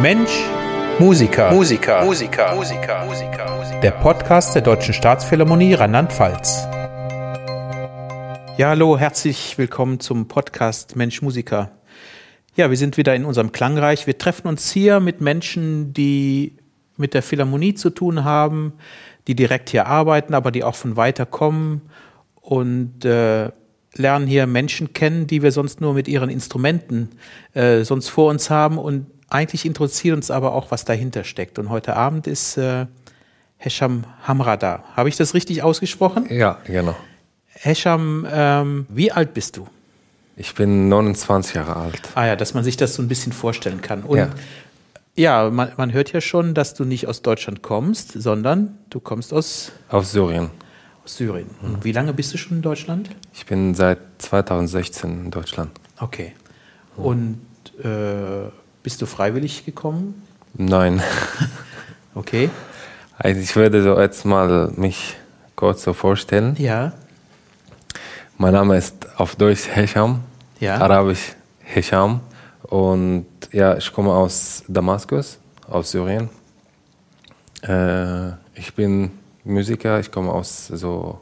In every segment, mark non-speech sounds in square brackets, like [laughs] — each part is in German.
Mensch, Musiker. Musiker. Musiker. Musiker. Musiker. Der Podcast der Deutschen Staatsphilharmonie Rheinland-Pfalz. Ja, hallo, herzlich willkommen zum Podcast Mensch, Musiker. Ja, wir sind wieder in unserem Klangreich. Wir treffen uns hier mit Menschen, die mit der Philharmonie zu tun haben, die direkt hier arbeiten, aber die auch von weiter kommen und äh, lernen hier Menschen kennen, die wir sonst nur mit ihren Instrumenten äh, sonst vor uns haben und eigentlich interessiert uns aber auch, was dahinter steckt. Und heute Abend ist äh, Hesham Hamra da. Habe ich das richtig ausgesprochen? Ja, genau. Hesham, ähm, wie alt bist du? Ich bin 29 Jahre alt. Ah ja, dass man sich das so ein bisschen vorstellen kann. Und ja, ja man, man hört ja schon, dass du nicht aus Deutschland kommst, sondern du kommst aus... Aus Syrien. Aus Syrien. Und wie lange bist du schon in Deutschland? Ich bin seit 2016 in Deutschland. Okay. Und äh, bist du freiwillig gekommen? Nein. [laughs] okay. Also ich würde so jetzt mal mich kurz so vorstellen. Ja. Mein Name ist auf Deutsch Hesham, Ja. Arabisch Hesham und ja, ich komme aus Damaskus, aus Syrien. Äh, ich bin Musiker, ich komme aus so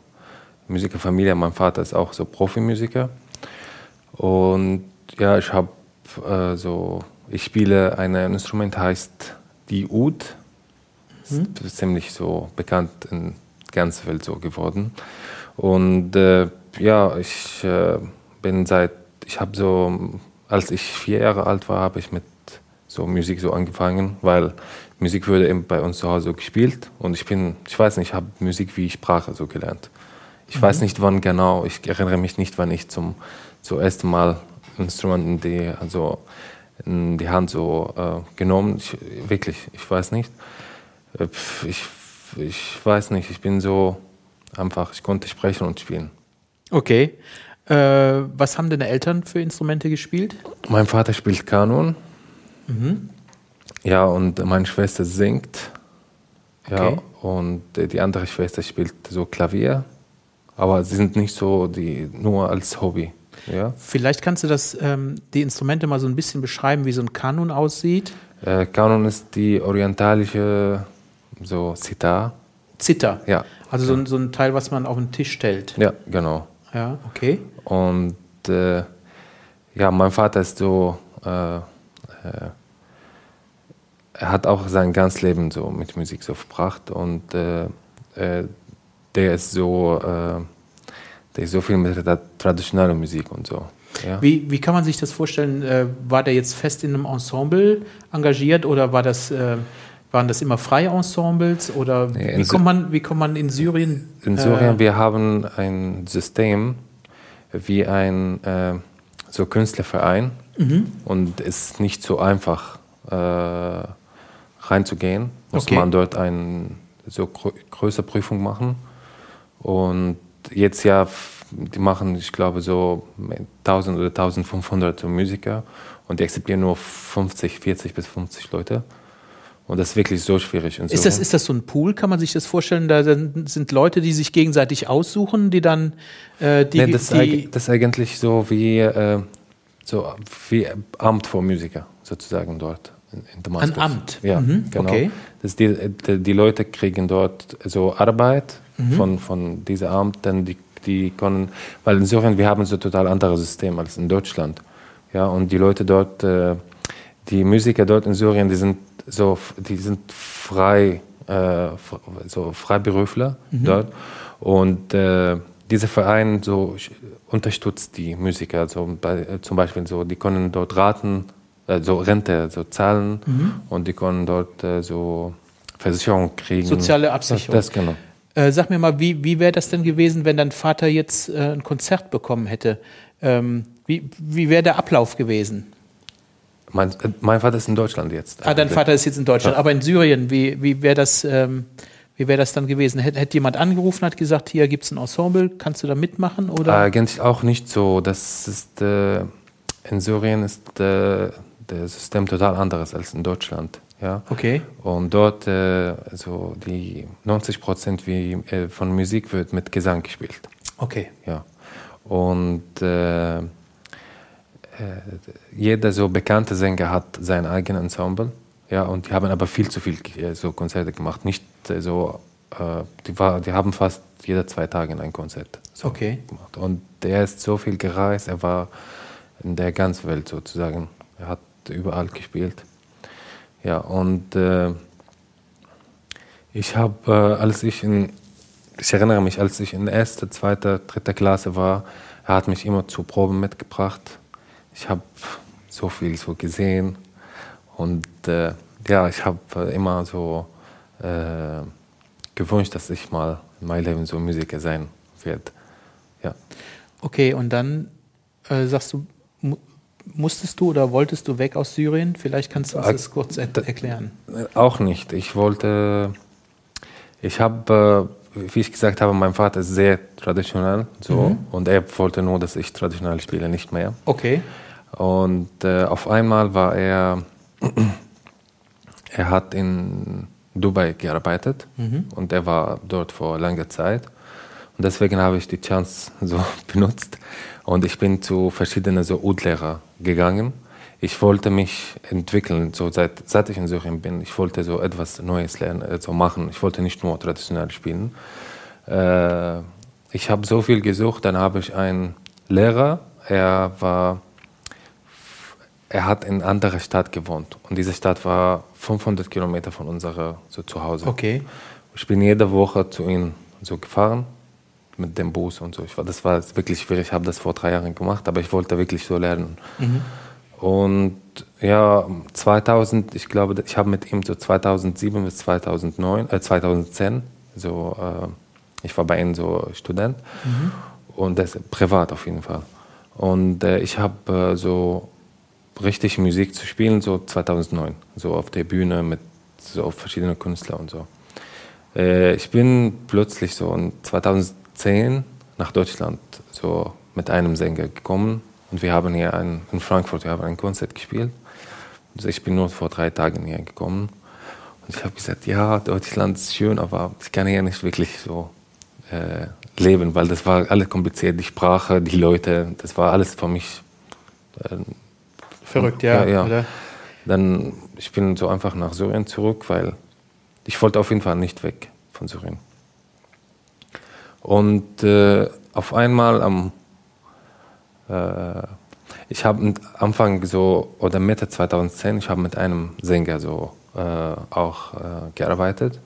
Musikerfamilie. Mein Vater ist auch so Profimusiker und ja, ich habe äh, so ich spiele ein Instrument, heißt die Oud. Mhm. Ist ziemlich so bekannt in ganz Welt so geworden. Und äh, ja, ich äh, bin seit, ich habe so, als ich vier Jahre alt war, habe ich mit so Musik so angefangen, weil Musik wurde eben bei uns zu Hause so gespielt und ich bin, ich weiß nicht, ich habe Musik wie Sprache so gelernt. Ich weiß nicht, wann genau, ich erinnere mich nicht, wann ich zum, zum ersten Mal Instrumenten, die, also in die Hand so äh, genommen. Ich, wirklich, ich weiß nicht. Äh, Ich, ich weiß nicht, ich bin so einfach, ich konnte sprechen und spielen. Okay. Äh, was haben deine Eltern für Instrumente gespielt? Mein Vater spielt Kanon. Mhm. Ja, und meine Schwester singt. Ja, Okay. und äh, die andere Schwester spielt so Klavier. Aber sie sind nicht so, die nur als Hobby. Ja. Vielleicht kannst du das, ähm, die Instrumente mal so ein bisschen beschreiben, wie so ein Kanon aussieht. Äh, Kanon ist die orientalische so Sitar. Zither. Ja. Also so ein, so ein Teil, was man auf den Tisch stellt. Ja, genau. Ja, okay. Und äh, ja, mein Vater ist so, äh, äh, er hat auch sein ganzes Leben so mit Musik so verbracht und äh, äh, der ist so, der ist so viel mit der traditionellen Musik und so. Ja. Wie, wie kann man sich das vorstellen? Äh, war der jetzt fest in einem Ensemble engagiert oder war das, äh, waren das immer freie Ensembles? Oder Nee, wie, kommt man, wie kommt man in Syrien? In äh, Syrien, wir haben ein System wie ein äh, so Künstlerverein Mhm. und es ist nicht so einfach äh, reinzugehen. Muss Okay. man dort eine so grö größere Prüfung machen und jetzt ja, die machen, ich glaube, so 1000 oder 1500 so Musiker und die akzeptieren nur 50, 40 bis 50 Leute. Und das ist wirklich so schwierig. in Ist das, ist das so ein Pool? Kann man sich das vorstellen? Da sind Leute, die sich gegenseitig aussuchen, die dann äh, die, nee, das, ist die das ist eigentlich so wie, äh, so wie Amt für Musiker sozusagen dort in, in Damaskus. Ein Amt? Ja, Mhm, genau. okay. Das die, die Leute kriegen dort so Arbeit Mhm. von, von diesem Amt, denn die, die können, weil in Syrien, wir haben so total anderes System als in Deutschland. Ja, und die Leute dort, äh, die Musiker dort in Syrien, die sind so, die sind frei, äh, so Freiberufler Mhm. dort. Und äh, dieser Verein so unterstützt die Musiker, so bei, äh, zum Beispiel so, die können dort raten, äh, so Rente so zahlen Mhm. und die können dort so Versicherung kriegen. Soziale Absicherung. Das, das genau. Äh, sag mir mal, wie, wie wäre das denn gewesen, wenn dein Vater jetzt äh, ein Konzert bekommen hätte? Ähm, wie wie wäre der Ablauf gewesen? Mein, äh, mein Vater ist in Deutschland jetzt. Ah, dein Vater ist jetzt in Deutschland, aber in Syrien, wie, wie wäre das, ähm, wie wäre das dann gewesen? Hätte, jemand angerufen, hat gesagt, hier gibt es ein Ensemble, kannst du da mitmachen? Oder? Eigentlich auch nicht so. Das ist, äh, in Syrien ist äh, das System total anderes als in Deutschland. Ja? Okay. Und dort, äh, so die 90 Prozent wie, äh, von Musik wird mit Gesang gespielt. Okay. Ja. Und äh, äh, jeder so bekannte Sänger hat sein eigenes Ensemble. Ja, und die haben aber viel zu viel äh, so Konzerte gemacht. Nicht äh, so, die, war, die haben fast jede zwei Tage ein Konzert so Okay. gemacht. Und der ist so viel gereist, er war in der ganzen Welt sozusagen. Er hat überall gespielt. Ja, und äh, ich habe, äh, als ich in, ich erinnere mich, als ich in erster, zweiter, dritter Klasse war, er hat mich immer zu Proben mitgebracht. Ich habe so viel so gesehen und äh, ja, ich habe immer so äh, gewünscht, dass ich mal in meinem Leben so Musiker sein werde. Ja. Okay, und dann äh, sagst du, musstest du oder wolltest du weg aus Syrien? Vielleicht kannst du uns Äh, das kurz er erklären. Äh, Auch nicht. Ich wollte, ich habe, äh, wie ich gesagt habe, mein Vater ist sehr traditionell so und er wollte nur, dass ich traditionell spiele, nicht mehr. Okay. Und äh, auf einmal war er, [clears throat] er hat in Dubai gearbeitet und er war dort vor langer Zeit. Und deswegen habe ich die Chance [laughs] so benutzt und ich bin zu verschiedenen so Ud-Lehrer gegangen. Ich wollte mich entwickeln, so seit, seit ich in Syrien bin. Ich wollte so etwas Neues lernen, äh, so machen. Ich wollte nicht nur traditionell spielen. Äh, ich habe so viel gesucht, dann habe ich einen Lehrer, er war er hat in einer anderen Stadt gewohnt und diese Stadt war 500 Kilometer von unserer so Zuhause. Okay. Ich bin jede Woche zu ihm so gefahren mit dem Bus und so. Ich war, das war wirklich schwierig. Ich habe das vor drei Jahren gemacht, aber ich wollte wirklich so lernen. Und ja, 2000, ich glaube, ich habe mit ihm so 2007 bis 2009, äh, 2010, so, äh, ich war bei ihm so Student und das privat auf jeden Fall. Und äh, ich habe äh, so richtig Musik zu spielen, so 2009, so auf der Bühne mit so verschiedenen Künstlern und so. Äh, ich bin plötzlich so in 2010 nach Deutschland so mit einem Sänger gekommen und wir haben hier ein, in Frankfurt wir haben ein Konzert gespielt. Also ich bin nur vor drei Tagen hier gekommen und ich habe gesagt, ja, Deutschland ist schön, aber ich kann hier nicht wirklich so äh, leben, weil das war alles kompliziert, die Sprache, die Leute, das war alles für mich äh, Verrückt, ja. Ja, ja. Dann, ich bin so einfach nach Syrien zurück, weil ich wollte auf jeden Fall nicht weg von Syrien. Und äh, auf einmal am, äh, ich habe Anfang so, oder Mitte 2010, ich habe mit einem Sänger so äh, auch äh, gearbeitet.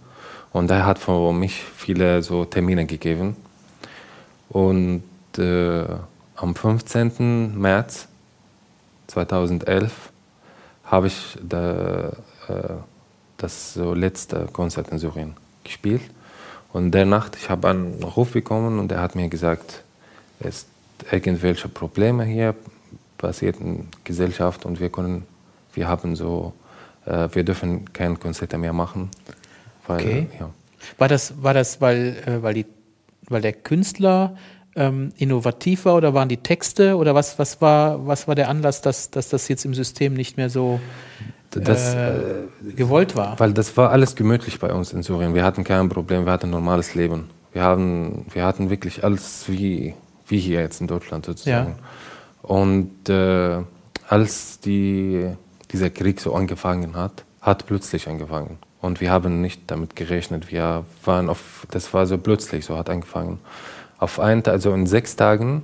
Und er hat für mich viele so Termine gegeben. Und äh, am 15. März 2011 habe ich da, äh, das so letzte Konzert in Syrien gespielt. Und der Nacht, ich habe einen Ruf bekommen und er hat mir gesagt, es irgendwelche Probleme hier passiert in der Gesellschaft und wir können, wir haben so, äh, wir dürfen keine Konzerte mehr machen. Weil, Okay. Ja. War das, war das weil, äh, weil, die, weil der Künstler ähm, innovativ war oder waren die Texte oder was, was, war, was war der Anlass, dass, dass das jetzt im System nicht mehr so Das, äh, äh, gewollt war? Weil das war alles gemütlich bei uns in Syrien. Wir hatten kein Problem, wir hatten ein normales Leben. Wir, haben, wir hatten wirklich alles wie, wie hier jetzt in Deutschland sozusagen. Und äh, als die, dieser Krieg so angefangen hat, hat plötzlich angefangen. Und wir haben nicht damit gerechnet. Wir waren auf, das war so plötzlich, so hat angefangen. Auf einen also in sechs Tagen,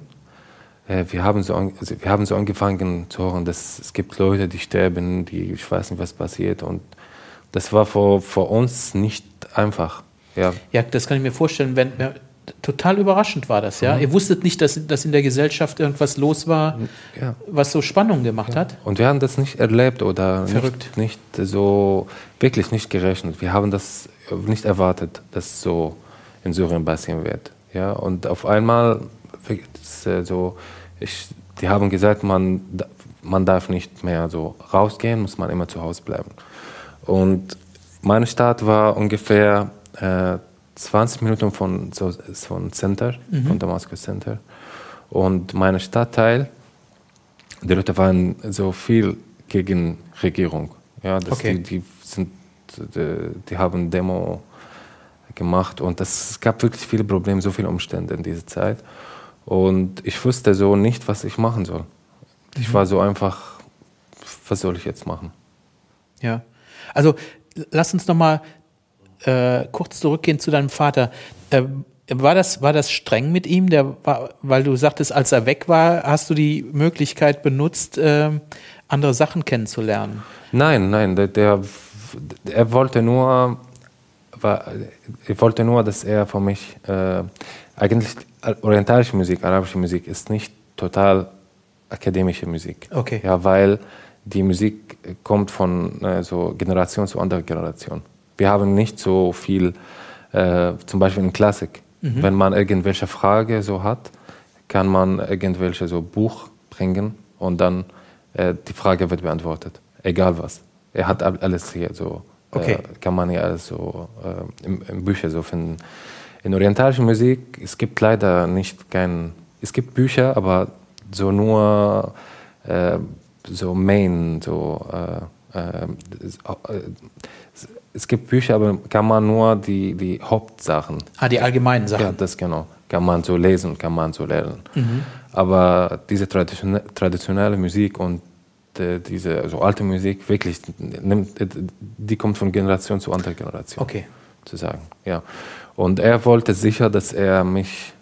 wir, haben so, also wir haben so angefangen zu hören, dass es gibt Leute, die sterben, die, ich weiß nicht, was passiert. Und das war für, für uns nicht einfach. Ja, Ja, das kann ich mir vorstellen. Wenn, total überraschend war das, Mhm. ja. Ihr wusstet nicht, dass, dass in der Gesellschaft irgendwas los war, ja. was so Spannung gemacht hat. Und wir haben das nicht erlebt oder Verrückt. Nicht, nicht so, wirklich nicht gerechnet. Wir haben das nicht erwartet, dass es so in Syrien passieren wird. Ja, und auf einmal, äh, so, ich, die haben gesagt, man, man darf nicht mehr so rausgehen, muss man immer zu Hause bleiben. Und meine Stadt war ungefähr äh, 20 Minuten von, so, von Center, von Damaskus Center. Und mein Stadtteil, die Leute waren so viel gegen Regierung. Ja, Okay. die, die, sind, die, die haben Demo gemacht und es gab wirklich viele Probleme, so viele Umstände in dieser Zeit. Und ich wusste so nicht, was ich machen soll. Ich war so einfach, was soll ich jetzt machen? Ja. Also lass uns noch mal äh, kurz zurückgehen zu deinem Vater. Äh, war das, war das streng mit ihm? Der war, weil du sagtest, als er weg war, hast du die Möglichkeit benutzt, äh, andere Sachen kennenzulernen? Nein, nein, der, der er wollte nur, ich wollte nur, dass er für mich äh, eigentlich orientalische Musik, arabische Musik ist nicht total akademische Musik. Okay. Ja, weil die Musik kommt von äh, so Generation zu anderer Generation. Wir haben nicht so viel, äh, zum Beispiel in Klassik. Mhm. Wenn man irgendwelche Frage so hat, kann man irgendwelche so Buch bringen und dann äh, die Frage wird beantwortet, egal was. Er hat alles hier so, äh, okay. kann man ja alles so äh, im, im Bücher so finden. In orientalischer Musik es gibt leider nicht kein, es gibt Bücher, aber so nur äh, so Main, so äh, äh, es gibt Bücher, aber kann man nur die, die Hauptsachen. Ah, die allgemeinen Sachen. Ja, das genau. Kann man so lesen, kann man so lernen. Mhm. Aber diese traditionelle Musik und äh, diese also alte Musik wirklich nimmt, die kommt von Generation zu anderer Generation. Okay. Zu sagen, ja. Und er wollte sicher, dass er mich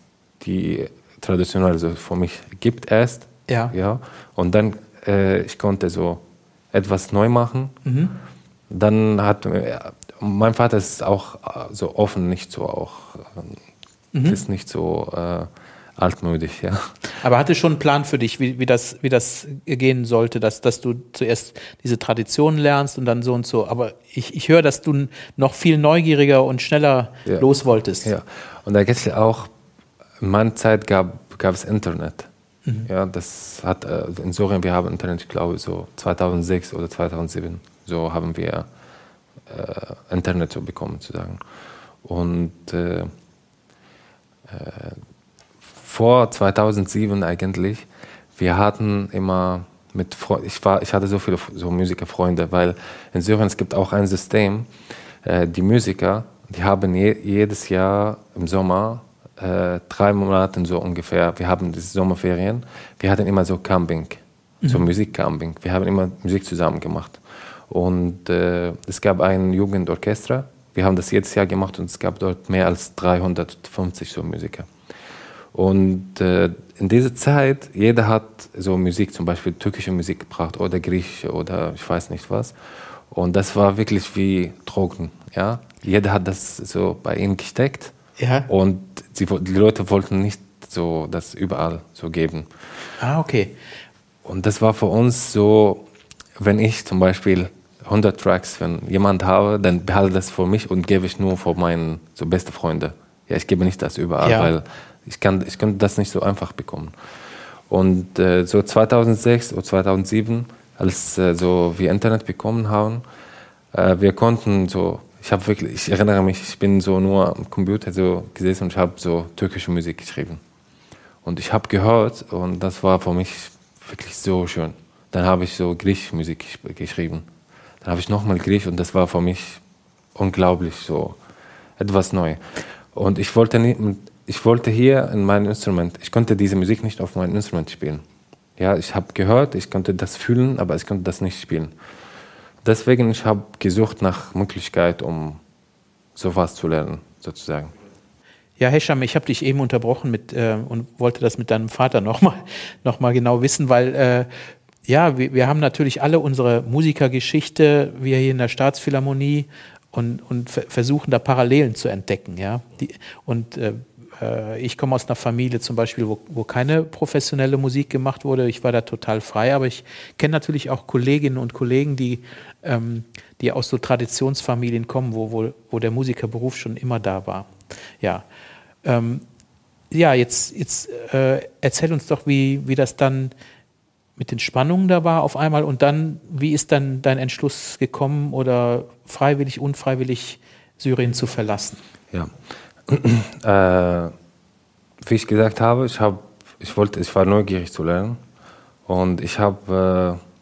die traditionelle also für mich gibt erst. Ja. Ja. Und dann äh, ich konnte so etwas neu machen. Mhm. Dann hat mein Vater ist auch äh, so offen, nicht so auch mhm. ist nicht so äh, altmodisch, ja. Aber hatte schon einen Plan für dich, wie, wie, das, wie das gehen sollte, dass, dass du zuerst diese Traditionen lernst und dann so und so. Aber ich, ich höre, dass du noch viel neugieriger und schneller ja. los wolltest. Ja, und da es auch, in meiner Zeit gab, gab es Internet. Mhm. Ja, das hat, äh, in Syrien, wir haben Internet, ich glaube, so 2006 oder 2007, so haben wir äh, Internet so bekommen, zu sagen. Und äh, äh, vor 2007 eigentlich, wir hatten immer mit Fre ich war ich hatte so viele so Musikerfreunde, weil in Syrien es gibt auch ein System, äh, die Musiker, die haben je, jedes Jahr im Sommer äh, drei Monate so ungefähr, wir haben diese Sommerferien, wir hatten immer so Camping, mhm. so Musikcamping. Wir haben immer Musik zusammen gemacht. Und äh, es gab ein Jugendorchester, wir haben das jedes Jahr gemacht und es gab dort mehr als 350 so Musiker. Und äh, in dieser Zeit, jeder hat so Musik, zum Beispiel türkische Musik gebracht oder griechische oder ich weiß nicht was. Und das war wirklich wie Drogen. Ja? Jeder hat das so bei ihnen gesteckt. Ja. Und sie, die Leute wollten nicht so das überall so geben. Ah, okay. Und das war für uns so, wenn ich zum Beispiel 100 Tracks von jemand habe, dann behalte das für mich und gebe ich nur für meine so beste Freunde. Ja, ich gebe nicht das überall, ja. weil ich kann, ich kann das nicht so einfach bekommen. Und äh, so 2006 oder 2007, als äh, so wir Internet bekommen haben, äh, wir konnten so, ich habe wirklich, ich erinnere mich, ich bin so nur am Computer so gesessen und ich habe so türkische Musik geschrieben. Und ich habe gehört und das war für mich wirklich so schön. Dann habe ich so griechische Musik geschrieben. Dann habe ich nochmal Griechisch und das war für mich unglaublich so etwas neu. Und ich wollte nicht, ich wollte hier in meinem Instrument, ich konnte diese Musik nicht auf meinem Instrument spielen. Ja, ich habe gehört, ich konnte das fühlen, aber ich konnte das nicht spielen. Deswegen ich habe gesucht nach Möglichkeit, um sowas zu lernen, sozusagen. Ja, Hesham, ich habe dich eben unterbrochen mit äh, und wollte das mit deinem Vater nochmal [laughs] noch mal genau wissen, weil äh, ja, wir, wir haben natürlich alle unsere Musikergeschichte, wir hier in der Staatsphilharmonie und, und versuchen da Parallelen zu entdecken, ja. Die, und äh, ich komme aus einer Familie zum Beispiel, wo, wo keine professionelle Musik gemacht wurde. Ich war da total frei, aber ich kenne natürlich auch Kolleginnen und Kollegen, die, ähm, die aus so Traditionsfamilien kommen, wo, wo, wo der Musikerberuf schon immer da war. Ja, ähm, ja jetzt, jetzt äh, erzähl uns doch, wie, wie das dann mit den Spannungen da war auf einmal und dann, wie ist dann dein Entschluss gekommen oder freiwillig, unfreiwillig Syrien zu verlassen? Ja, äh, wie ich gesagt habe, ich, hab, ich, wollte, ich war neugierig zu lernen und ich habe äh,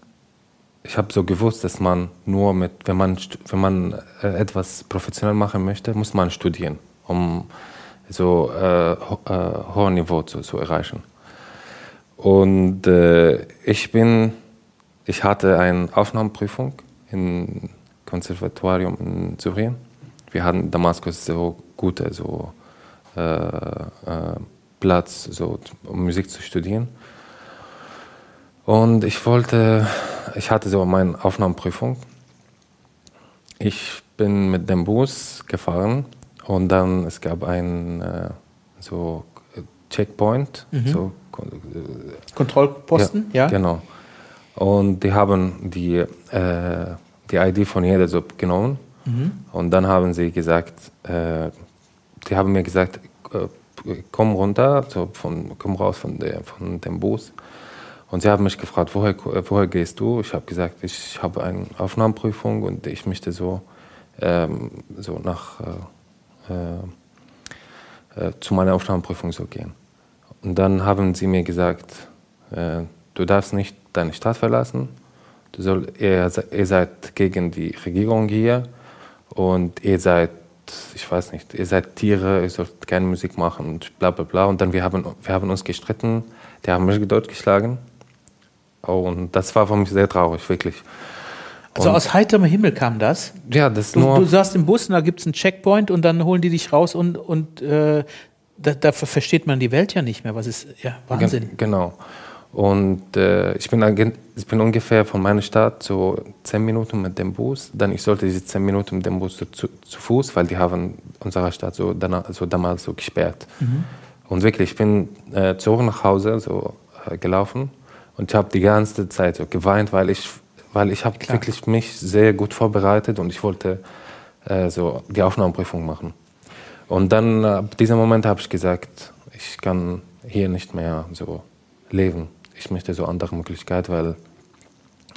ich so gewusst, dass man nur mit, wenn man, wenn man äh, etwas professionell machen möchte, muss man studieren, um so äh, ho äh, hohes Niveau zu, zu erreichen. Und äh, ich bin, ich hatte eine Aufnahmeprüfung in Konservatorium in Syrien. Wir hatten Damaskus so gute so, äh, äh, Platz, so, um Musik zu studieren. Und ich wollte, ich hatte so meine Aufnahmeprüfung. Ich bin mit dem Bus gefahren und dann es gab ein äh, so Checkpoint, mhm. so Kontrollposten, ja, ja, Genau. Und die haben die, äh, die ID von jeder so genommen. Mhm. Und dann haben sie gesagt, äh, die haben mir gesagt, äh, komm runter, so von, komm raus von, der, von dem Bus. Und sie haben mich gefragt, woher, woher gehst du? Ich habe gesagt, ich habe eine Aufnahmeprüfung und ich möchte so, ähm, so nach, äh, äh, äh zu meiner Aufnahmeprüfung so gehen. Und dann haben sie mir gesagt, äh, du darfst nicht deine Stadt verlassen, du soll, ihr, ihr seid gegen die Regierung hier und ihr seid, ich weiß nicht, ihr seid Tiere, ihr sollt keine Musik machen und bla bla bla. Und dann wir haben wir haben uns gestritten, die haben mich dort geschlagen. Und das war für mich sehr traurig, wirklich. Also und aus heiterem Himmel kam das? Ja, das du, nur. Du saßt im Bus und da gibt es einen Checkpoint und dann holen die dich raus und, und äh, da, da, versteht man die Welt ja nicht mehr. Was ist, ja, Wahnsinn. Genau. Und äh, ich, bin, ich bin ungefähr von meiner Stadt so zehn Minuten mit dem Bus. Dann ich sollte diese zehn Minuten mit dem Bus zu, zu, zu Fuß, weil die haben unsere Stadt so, danach, so damals so gesperrt. Mhm. Und wirklich, ich bin äh, zurück nach Hause so äh, gelaufen und ich habe die ganze Zeit so geweint, weil ich, weil ich habe wirklich mich sehr gut vorbereitet und ich wollte äh, so die Aufnahmeprüfung machen. Und dann ab diesem Moment habe ich gesagt, ich kann hier nicht mehr so leben ich möchte so andere Möglichkeiten, weil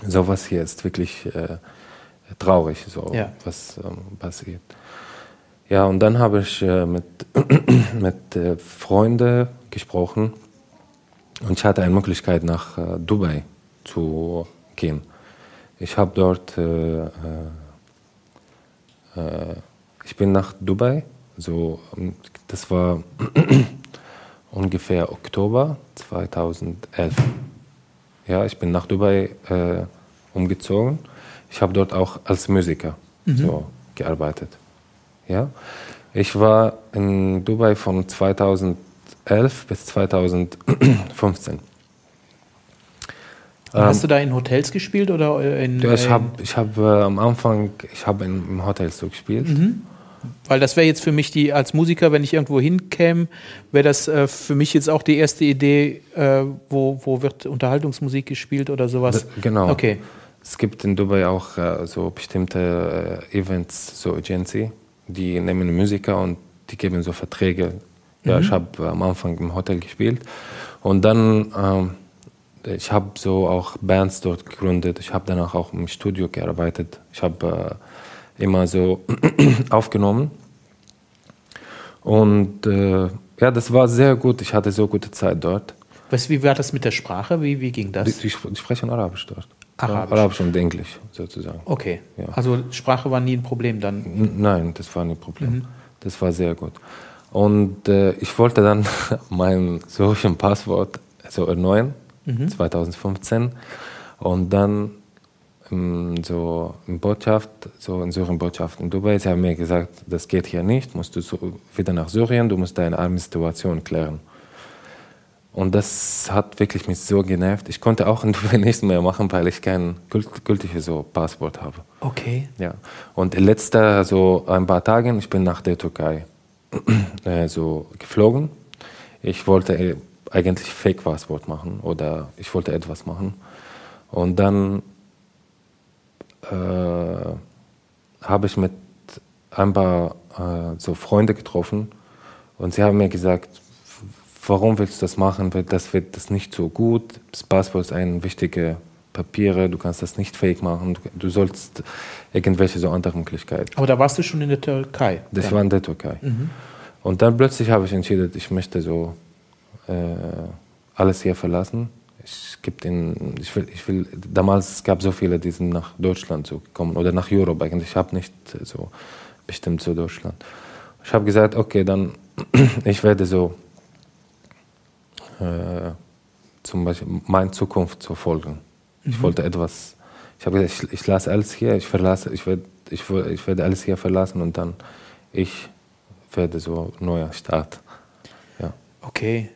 sowas hier ist wirklich äh, traurig, so ja. was ähm, passiert. Ja, und dann habe ich äh, mit, [clears throat] mit äh, Freunden gesprochen und ich hatte eine Möglichkeit nach äh, Dubai zu gehen. Ich habe dort, äh, äh, äh, ich bin nach Dubai, so, das war [clears throat] ungefähr Oktober 2011. Ja, ich bin nach Dubai äh, umgezogen. Ich habe dort auch als Musiker mhm. so gearbeitet. Ja, ich war in Dubai von 2011 bis 2015. Hast ähm, du da in Hotels gespielt oder in? Ja, ich habe ich hab, äh, am Anfang ich habe im Hotel so gespielt. Mhm. Weil das wäre jetzt für mich die, als Musiker, wenn ich irgendwo hinkäme, wäre das äh, für mich jetzt auch die erste Idee, äh, wo, wo wird Unterhaltungsmusik gespielt oder sowas. Genau. Okay. Es gibt in Dubai auch äh, so bestimmte äh, Events, so Agency, die nehmen Musiker und die geben so Verträge. Ja, mhm. ich habe am Anfang im Hotel gespielt und dann ähm, ich habe so auch Bands dort gegründet. Ich habe danach auch im Studio gearbeitet. Ich habe äh, immer so [clears throat] aufgenommen. Und äh, ja, das war sehr gut. Ich hatte so gute Zeit dort. Was, wie war das mit der Sprache? Wie, wie ging das? Die, die sprechen Arabisch dort. Arabisch. Arabisch und Englisch sozusagen. Okay. Ja. Also Sprache war nie ein Problem dann? Nein, das war nie ein Problem. Mhm. Das war sehr gut. Und äh, ich wollte dann [laughs] mein solchen Passwort so erneuern, mhm. 2015. Und dann so in Botschaft, so in Syrien-Botschaft in Dubai, sie haben mir gesagt, das geht hier nicht, musst du wieder nach Syrien, du musst deine arme Situation klären. Und das hat wirklich mich so genervt. Ich konnte auch in Dubai [laughs] nichts mehr machen, weil ich kein gültiges so Passport habe. Okay. Ja. Und letzter so ein paar Tagen, ich bin nach der Türkei [clears throat] äh, so geflogen. Ich wollte äh, eigentlich Fake-Passport machen oder ich wollte etwas machen. Und dann habe ich mit ein paar äh, so Freunde getroffen und sie haben mir gesagt, warum willst du das machen? Das wird das nicht so gut. Das Passport ist ein wichtiger Papiere, du kannst das nicht fake machen, du sollst irgendwelche so andere Möglichkeiten. Aber da warst du schon in der Türkei? Das war in der Türkei. Mhm. Und dann plötzlich habe ich entschieden, ich möchte so äh, alles hier verlassen es gibt in, ich will, ich will, damals gab es so viele, die sind nach Deutschland so gekommen oder nach Europa eigentlich. Ich habe nicht so bestimmt zu Deutschland. Ich habe gesagt, okay, dann [clears throat] ich werde so äh, zum Beispiel meine Zukunft so folgen. Mhm. Ich wollte etwas, ich habe gesagt, ich, ich lasse alles hier, ich verlasse, ich werde ich, ich werde alles hier verlassen und dann ich werde so neuer Start. Ja. Okay.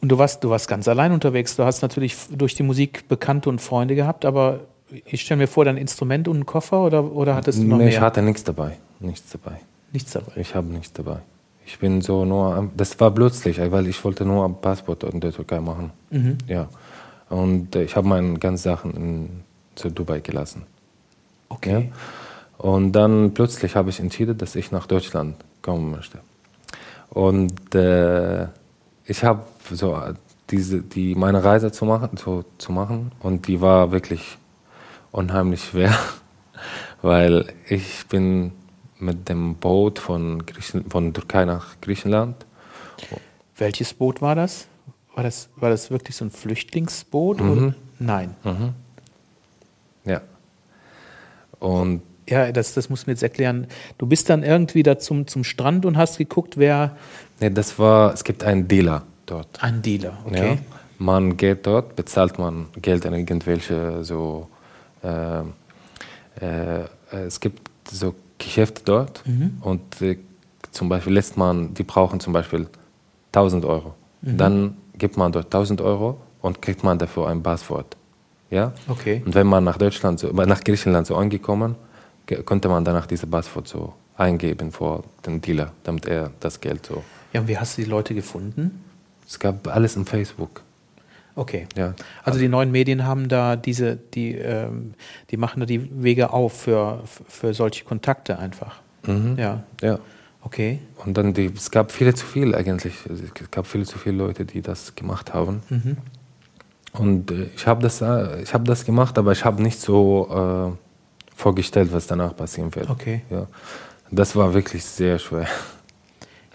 Und du warst, du warst ganz allein unterwegs. Du hast natürlich durch die Musik Bekannte und Freunde gehabt, aber ich stelle mir vor, dein Instrument und einen Koffer oder, oder hattest du noch nee, mehr? Ich hatte nichts dabei. Nichts dabei. Nichts dabei. Ich habe nichts dabei. Ich bin so nur, das war plötzlich, weil ich wollte nur ein Passport in der Türkei machen. Mhm. Ja. Und ich habe meine ganzen Sachen in zu Dubai gelassen. Okay. Ja? Und dann plötzlich habe ich entschieden, dass ich nach Deutschland kommen möchte. Und äh, ich habe so diese, die, meine Reise zu machen, zu, zu machen und die war wirklich unheimlich schwer, [laughs] weil ich bin mit dem Boot von, Griechen, von Türkei nach Griechenland. Welches Boot war das? War das, war das wirklich so ein Flüchtlingsboot? Mhm. Nein. Mhm. Ja. Und ja, das, das muss mir jetzt erklären. Du bist dann irgendwie da zum, zum Strand und hast geguckt, wer. Nee, das war, es gibt einen Dealer dort. Ein Dealer, okay. Ja, man geht dort, bezahlt man Geld an irgendwelche so. Äh, äh, es gibt so Geschäfte dort mhm. und äh, zum Beispiel lässt man, die brauchen zum Beispiel 1000 Euro. Mhm. Dann gibt man dort 1000 Euro und kriegt man dafür ein Passwort. Ja? Okay. Und wenn man nach Deutschland, so, nach Griechenland so angekommen, konnte man danach diese Passwort so eingeben vor den Dealer, damit er das Geld so. Ja, und wie hast du die Leute gefunden? Es gab alles im Facebook. Okay. Ja. Also die neuen Medien haben da diese, die, ähm, die machen da die Wege auf für, für solche Kontakte einfach. Mhm. Ja. Ja. Okay. Und dann die, es gab viele zu viel eigentlich. Es gab viele zu viele Leute, die das gemacht haben. Mhm. Und äh, ich habe das, äh, ich hab das gemacht, aber ich habe nicht so äh, vorgestellt, was danach passieren wird. Okay. Ja. Das war wirklich sehr schwer.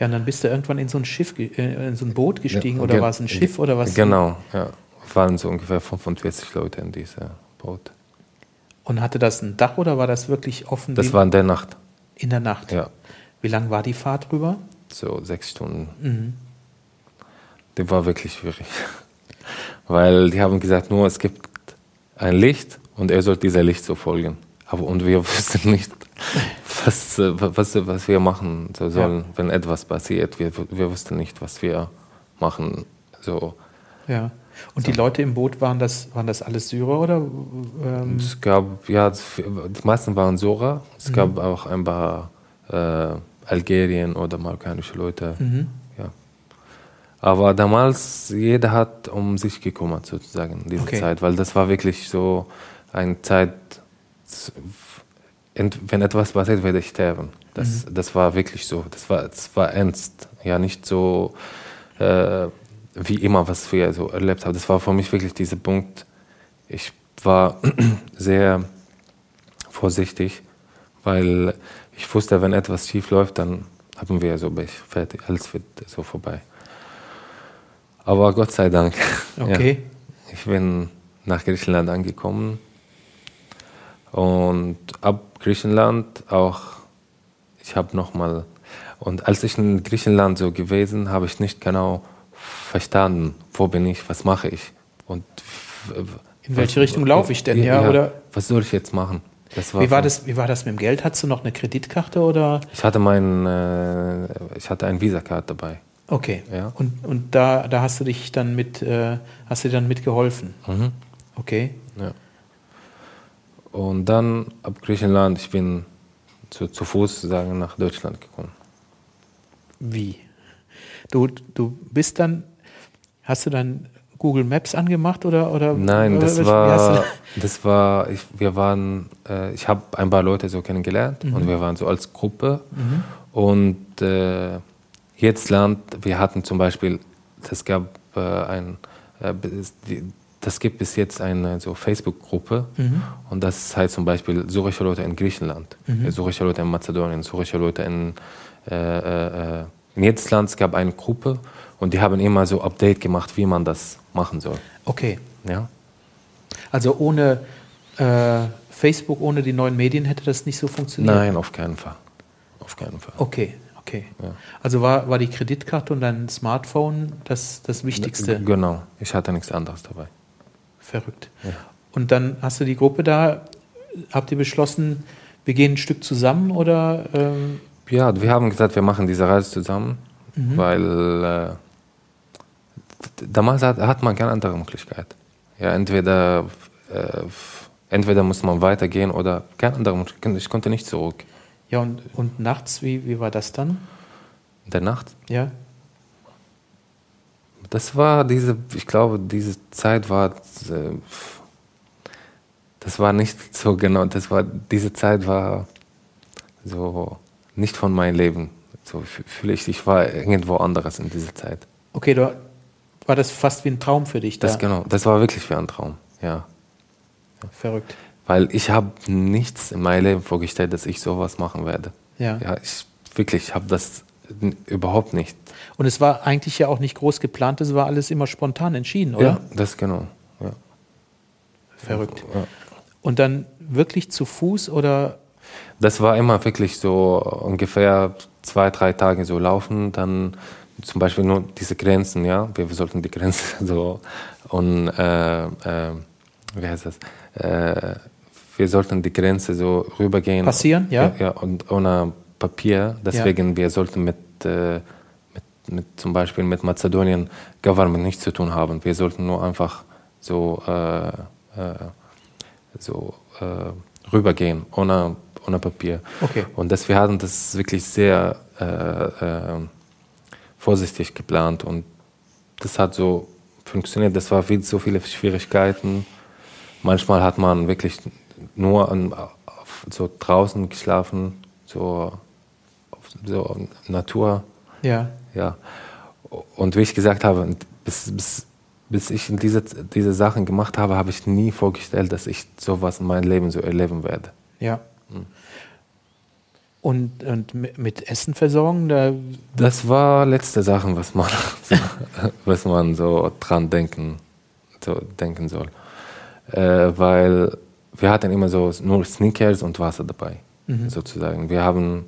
Ja, und dann bist du irgendwann in so ein Schiff, äh, in so ein Boot gestiegen ja, oder war es ein Schiff oder was? Genau, ja. Waren so ungefähr 45 Leute in diesem Boot. Und hatte das ein Dach oder war das wirklich offen? Das war in der Nacht. In der Nacht? Ja. Wie lang war die Fahrt rüber? So sechs Stunden. Mhm. Die war wirklich schwierig. [laughs] Weil die haben gesagt, nur es gibt ein Licht und er soll dieser Licht so folgen. Aber und wir [laughs] wussten nicht, was, was, was wir machen sollen, ja. wenn etwas passiert. Wir, wir wussten nicht, was wir machen. So. Ja. Und so. die Leute im Boot, waren das, waren das alles Syrer oder? Ähm? Es gab, ja, die meisten waren Syrer. Es mhm. gab auch ein paar äh, Algerien oder marokkanische Leute. Mhm. Ja. Aber damals, jeder hat um sich gekümmert, sozusagen, diese okay. Zeit, weil das war wirklich so eine Zeit, wenn etwas passiert, werde ich sterben. Das, mhm. das war wirklich so. Das war, das war ernst. Ja, nicht so äh, wie immer, was wir so erlebt haben. Das war für mich wirklich dieser Punkt. Ich war [clears throat] sehr vorsichtig, weil ich wusste, wenn etwas schief läuft, dann haben wir so fertig, alles wird so vorbei. Aber Gott sei Dank. [laughs] Okay. Ja, ich bin nach Griechenland angekommen und ab Griechenland auch, ich habe nochmal, und als ich in Griechenland so gewesen, habe ich nicht genau verstanden, wo bin ich, was mache ich und in welche was, Richtung laufe ich denn, ja, ja, oder? Was soll ich jetzt machen? War wie, war das, wie war das mit dem Geld? Hattest du noch eine Kreditkarte oder? Ich hatte mein, äh, ich hatte ein Visa-Card dabei. Okay. Ja. Und, und da, da hast du dich dann mit, äh, hast du dir dann mitgeholfen? Mhm. Okay. Ja. Und dann ab Griechenland, ich bin zu, zu Fuß sagen, nach Deutschland gekommen. Wie? Du, du bist dann, hast du dann Google Maps angemacht oder? oder Nein, das oder, war, [laughs] das war, ich, wir waren, äh, ich habe ein paar Leute so kennengelernt mhm. und wir waren so als Gruppe mhm. und äh, jedes Land, wir hatten zum Beispiel, es gab äh, ein, äh, das gibt bis jetzt eine so Facebook-Gruppe mhm. und das heißt zum Beispiel syrische Leute in Griechenland, mhm. syrische Leute in Mazedonien, syrische Leute in, äh, äh, in jedes Land es gab eine Gruppe und die haben immer so Update gemacht, wie man das machen soll. Okay. Ja. Also ohne äh, Facebook, ohne die neuen Medien hätte das nicht so funktioniert? Nein, auf keinen Fall. Auf keinen Fall. Okay. Okay. Ja. Also war, war die Kreditkarte und dein Smartphone das, das Wichtigste? Genau, ich hatte nichts anderes dabei. Verrückt. Ja. Und dann hast du die Gruppe da, habt ihr beschlossen, wir gehen ein Stück zusammen oder? Ähm ja, wir haben gesagt, wir machen diese Reise zusammen, mhm. weil äh, damals hat, hat, man keine andere Möglichkeit. Ja, entweder, äh, entweder muss man weitergehen oder keine andere Möglichkeit. Ich konnte nicht zurück. Ja, und, und nachts, wie, wie war das dann? In der Nacht? Ja. Das war diese, ich glaube, diese Zeit war, äh, das war nicht so genau, das war, diese Zeit war so nicht von meinem Leben. So fühle ich, ich war irgendwo anderes in dieser Zeit. Okay, du, war das fast wie ein Traum für dich da? Das genau, das war wirklich wie ein Traum, ja. Verrückt. Weil ich habe nichts in meinem Leben vorgestellt, dass ich sowas machen werde. Ja. Ja, ich wirklich habe das überhaupt nicht. Und es war eigentlich ja auch nicht groß geplant, es war alles immer spontan entschieden, oder? Ja, das genau. Ja. Verrückt. Ja. Und dann wirklich zu Fuß oder? Das war immer wirklich so ungefähr zwei, drei Tage so laufen, dann zum Beispiel nur diese Grenzen, ja, wir, wir sollten die Grenzen [laughs] so und äh, äh, wie heißt das? Äh, wir sollten die Grenze so rübergehen. Passieren, ja? Ja, ja und ohne Papier. Deswegen, ja. wir sollten mit, äh, mit, mit, zum Beispiel mit Mazedonien Government nichts zu tun haben. Wir sollten nur einfach so, äh, äh, so äh, rübergehen, ohne, ohne Papier. Okay. Und das, wir hatten das wirklich sehr äh, äh, vorsichtig geplant und das hat so funktioniert. Das war viel, so viele Schwierigkeiten. Manchmal hat man wirklich nur an, so draußen geschlafen, so so Natur. Ja. Ja. Und wie ich gesagt habe, bis, bis, bis ich diese, diese Sachen gemacht habe, habe ich nie vorgestellt, dass ich sowas in meinem Leben so erleben werde. Ja. Hm. Und, und mit Essen versorgen? Da das war letzte Sachen, was man, [laughs] was man so dran denken, so denken soll. Äh, weil wir hatten immer so nur Sneakers und Wasser dabei, mhm. sozusagen. Wir haben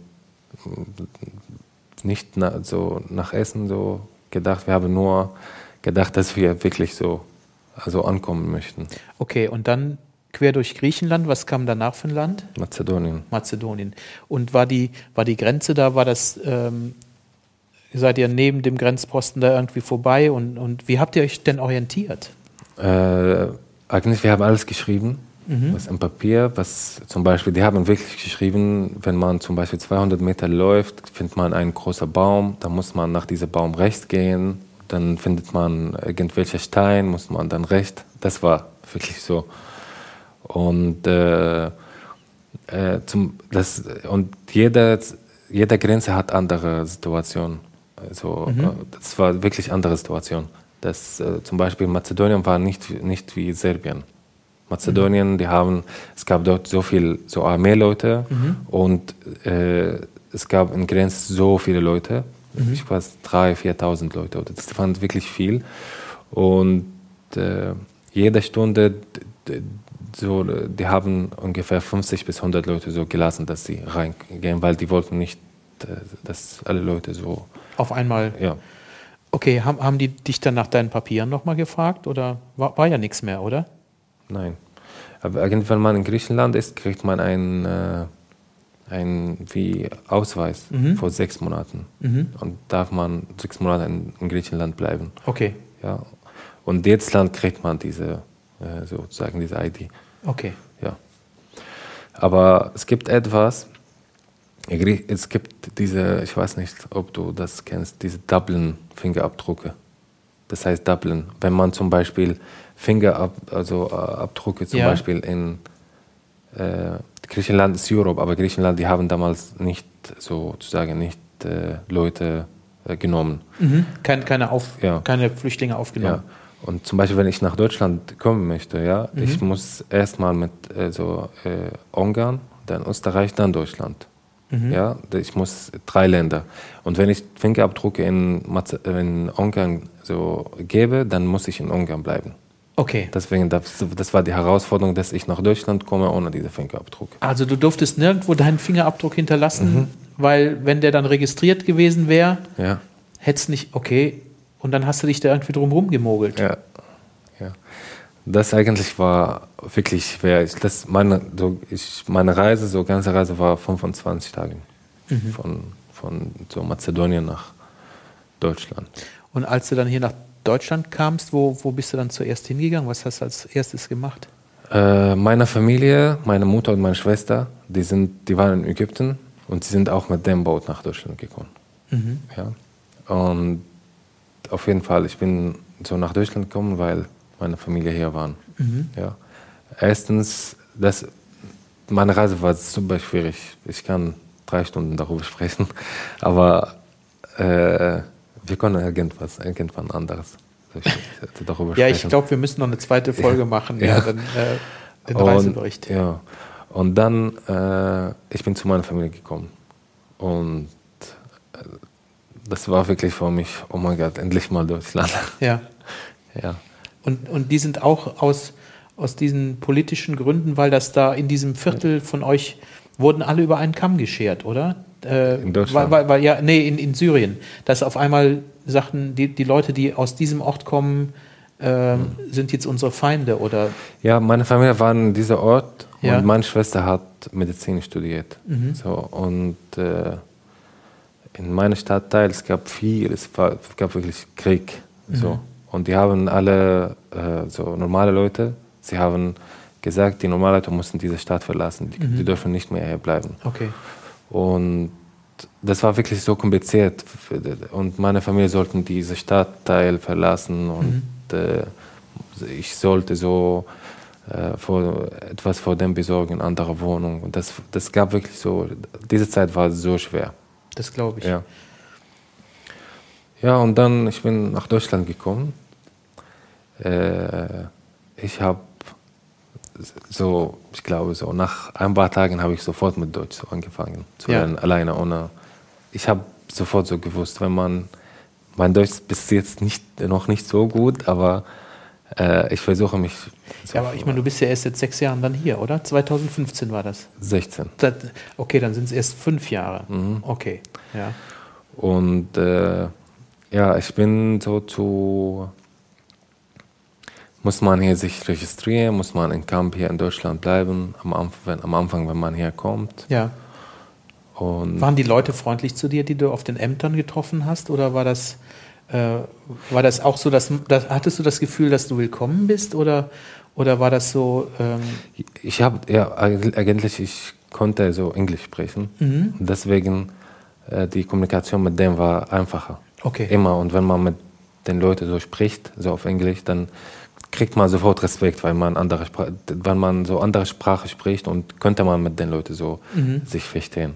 nicht na, so nach Essen so gedacht. Wir haben nur gedacht, dass wir wirklich so also ankommen möchten. Okay, und dann quer durch Griechenland. Was kam danach für ein Land? Mazedonien. Mazedonien. Und war die, war die Grenze da, war das, ähm, seid ihr neben dem Grenzposten da irgendwie vorbei? Und, und wie habt ihr euch denn orientiert? Äh, eigentlich, wir haben alles geschrieben mhm. was im Papier, was zum Beispiel, die haben wirklich geschrieben, wenn man zum Beispiel 200 Meter läuft, findet man einen großen Baum, dann muss man nach diesem Baum rechts gehen, dann findet man irgendwelche Stein, muss man dann rechts. Das war wirklich so. Und, äh, äh, zum, das, und jede, jede Grenze hat andere Situationen. Also, mhm. Das war wirklich andere Situation. Das, äh, zum Beispiel Mazedonien war nicht, nicht wie Serbien. Mazedonien, mhm. die haben, es gab dort so viel so Armeeleute mhm. und äh, es gab in Grenz so viele Leute, mhm. ich weiß 3.000, 4.000 Leute, das fand wirklich viel und äh, jede Stunde so, die haben ungefähr 50 bis 100 Leute so gelassen, dass sie reingehen, weil die wollten nicht, äh, dass alle Leute so auf einmal. Ja. Okay, haben, haben die dich dann nach deinen Papieren nochmal gefragt oder war, war ja nichts mehr, oder? Nein. Aber wenn man in Griechenland ist, kriegt man einen, äh, einen wie Ausweis mhm. vor sechs Monaten. Mhm. Und darf man sechs Monate in, in, Griechenland bleiben. Okay. Ja. Und jetzt Land kriegt man diese, äh, sozusagen diese ID. Okay. Ja. Aber es gibt etwas, es gibt diese, ich weiß nicht, ob du das kennst, diese Dublin-Fingerabdrucke. Das heißt Dublin. Wenn man zum Beispiel Fingerabdrücke also, äh, zum ja. Beispiel in äh, Griechenland ist Europe, aber Griechenland, die haben damals nicht sozusagen nicht äh, Leute äh, genommen. Mhm. Keine, keine, Auf, ja. keine Flüchtlinge aufgenommen. Ja. Und zum Beispiel, wenn ich nach Deutschland kommen möchte, ja, mhm. ich muss erstmal mit also, Ungarn, dann Österreich, dann Deutschland. Mhm. Ja, ich muss drei Länder. Und wenn ich Fingerabdrücke in, in Ungarn so gebe, dann muss ich in Ungarn bleiben. Okay. Deswegen, das, das, war die Herausforderung, dass ich nach Deutschland komme ohne diesen Fingerabdruck. Also du durftest nirgendwo deinen Fingerabdruck hinterlassen, mhm. weil wenn der dann registriert gewesen wäre, ja. hättest nicht, okay, und dann hast du dich da irgendwie drum rumgemogelt. Ja. ja. Das eigentlich war wirklich schwer. Ich, das meine, so, ich, meine Reise, so ganze Reise war 25 Tage. Mhm. Von, von so Mazedonien nach Deutschland. Und als du dann hier nach Deutschland kamst, wo, wo bist du dann zuerst hingegangen? Was hast du als erstes gemacht? Äh, meine Familie, meine Mutter und meine Schwester, die, sind, die waren in Ägypten und sie sind auch mit dem Boot nach Deutschland gekommen. Mhm. Ja. Und auf jeden Fall, ich bin so nach Deutschland gekommen, weil meine Familie hier waren. Mhm. Ja. Erstens, das, meine Reise war super schwierig. Ich kann drei Stunden darüber sprechen, [laughs] aber äh, wir können irgendwas, irgendwann anderes darüber ja, ich glaube, wir müssen noch eine zweite Folge ja. machen, ja, Dann, äh, den und, Reisebericht. Ja, und dann, äh, ich bin zu meiner Familie gekommen und äh, das war wirklich für mich, oh mein Gott, endlich mal Deutschland. Ja. [laughs] ja. Und, und die sind auch aus, aus diesen politischen Gründen, weil das da in diesem Viertel von euch wurden alle über einen Kamm geschert, oder? Äh, in Deutschland? Weil, weil, ja, nee, in, in Syrien. Dass auf einmal sagten, die, die Leute, die aus diesem Ort kommen, äh, sind jetzt unsere Feinde, oder? Ja, meine Familie war in diesem Ort ja. und meine Schwester hat Medizin studiert. Mhm. So, und äh, in meinem Stadtteil, es gab viel, es, war, es gab wirklich Krieg. So. Mhm. Und die haben alle, äh, so normale Leute, sie haben gesagt, die normalen Leute mussten diese Stadt verlassen, die, mhm. die dürfen nicht mehr hier bleiben. Okay. Und das war wirklich so kompliziert. Und meine Familie sollte diesen Stadtteil verlassen und mhm. äh, ich sollte so äh, vor, etwas vor dem besorgen, andere Wohnung. Und das, das gab wirklich so, diese Zeit war so schwer. Das glaube ich. Ja. ja, und dann, ich bin nach Deutschland gekommen äh, ich habe so, ich glaube so, nach ein paar Tagen habe ich sofort mit Deutsch so angefangen zu ja. lernen, alleine ohne. Ich habe sofort so gewusst, wenn man, mein Deutsch ist bis jetzt nicht, noch nicht so gut, aber äh, ich versuche mich. Ja, aber ich meine, du bist ja erst seit sechs Jahren dann hier, oder? 2015 war das? 16. okay, dann sind es erst fünf Jahre. Mhm. Okay, ja. Und äh, ja, ich bin so zu muss man hier sich registrieren, muss man im Camp hier in Deutschland bleiben, am Anfang, wenn, am Anfang, wenn man hier kommt. Ja. Und Waren die Leute freundlich zu dir, die du auf den Ämtern getroffen hast, oder war das, äh, war das auch so, dass, dass, hattest du das Gefühl, dass du willkommen bist, oder, oder war das so? Ähm ich habe, ja, eigentlich, ich konnte so Englisch sprechen, mhm. deswegen äh, die Kommunikation mit dem war einfacher. Okay. Immer, und wenn man mit den Leuten so spricht, so auf Englisch, dann kriegt man sofort Respekt, weil man andere Sprache, weil man so andere Sprache spricht und könnte man mit den Leuten so mhm. sich verstehen.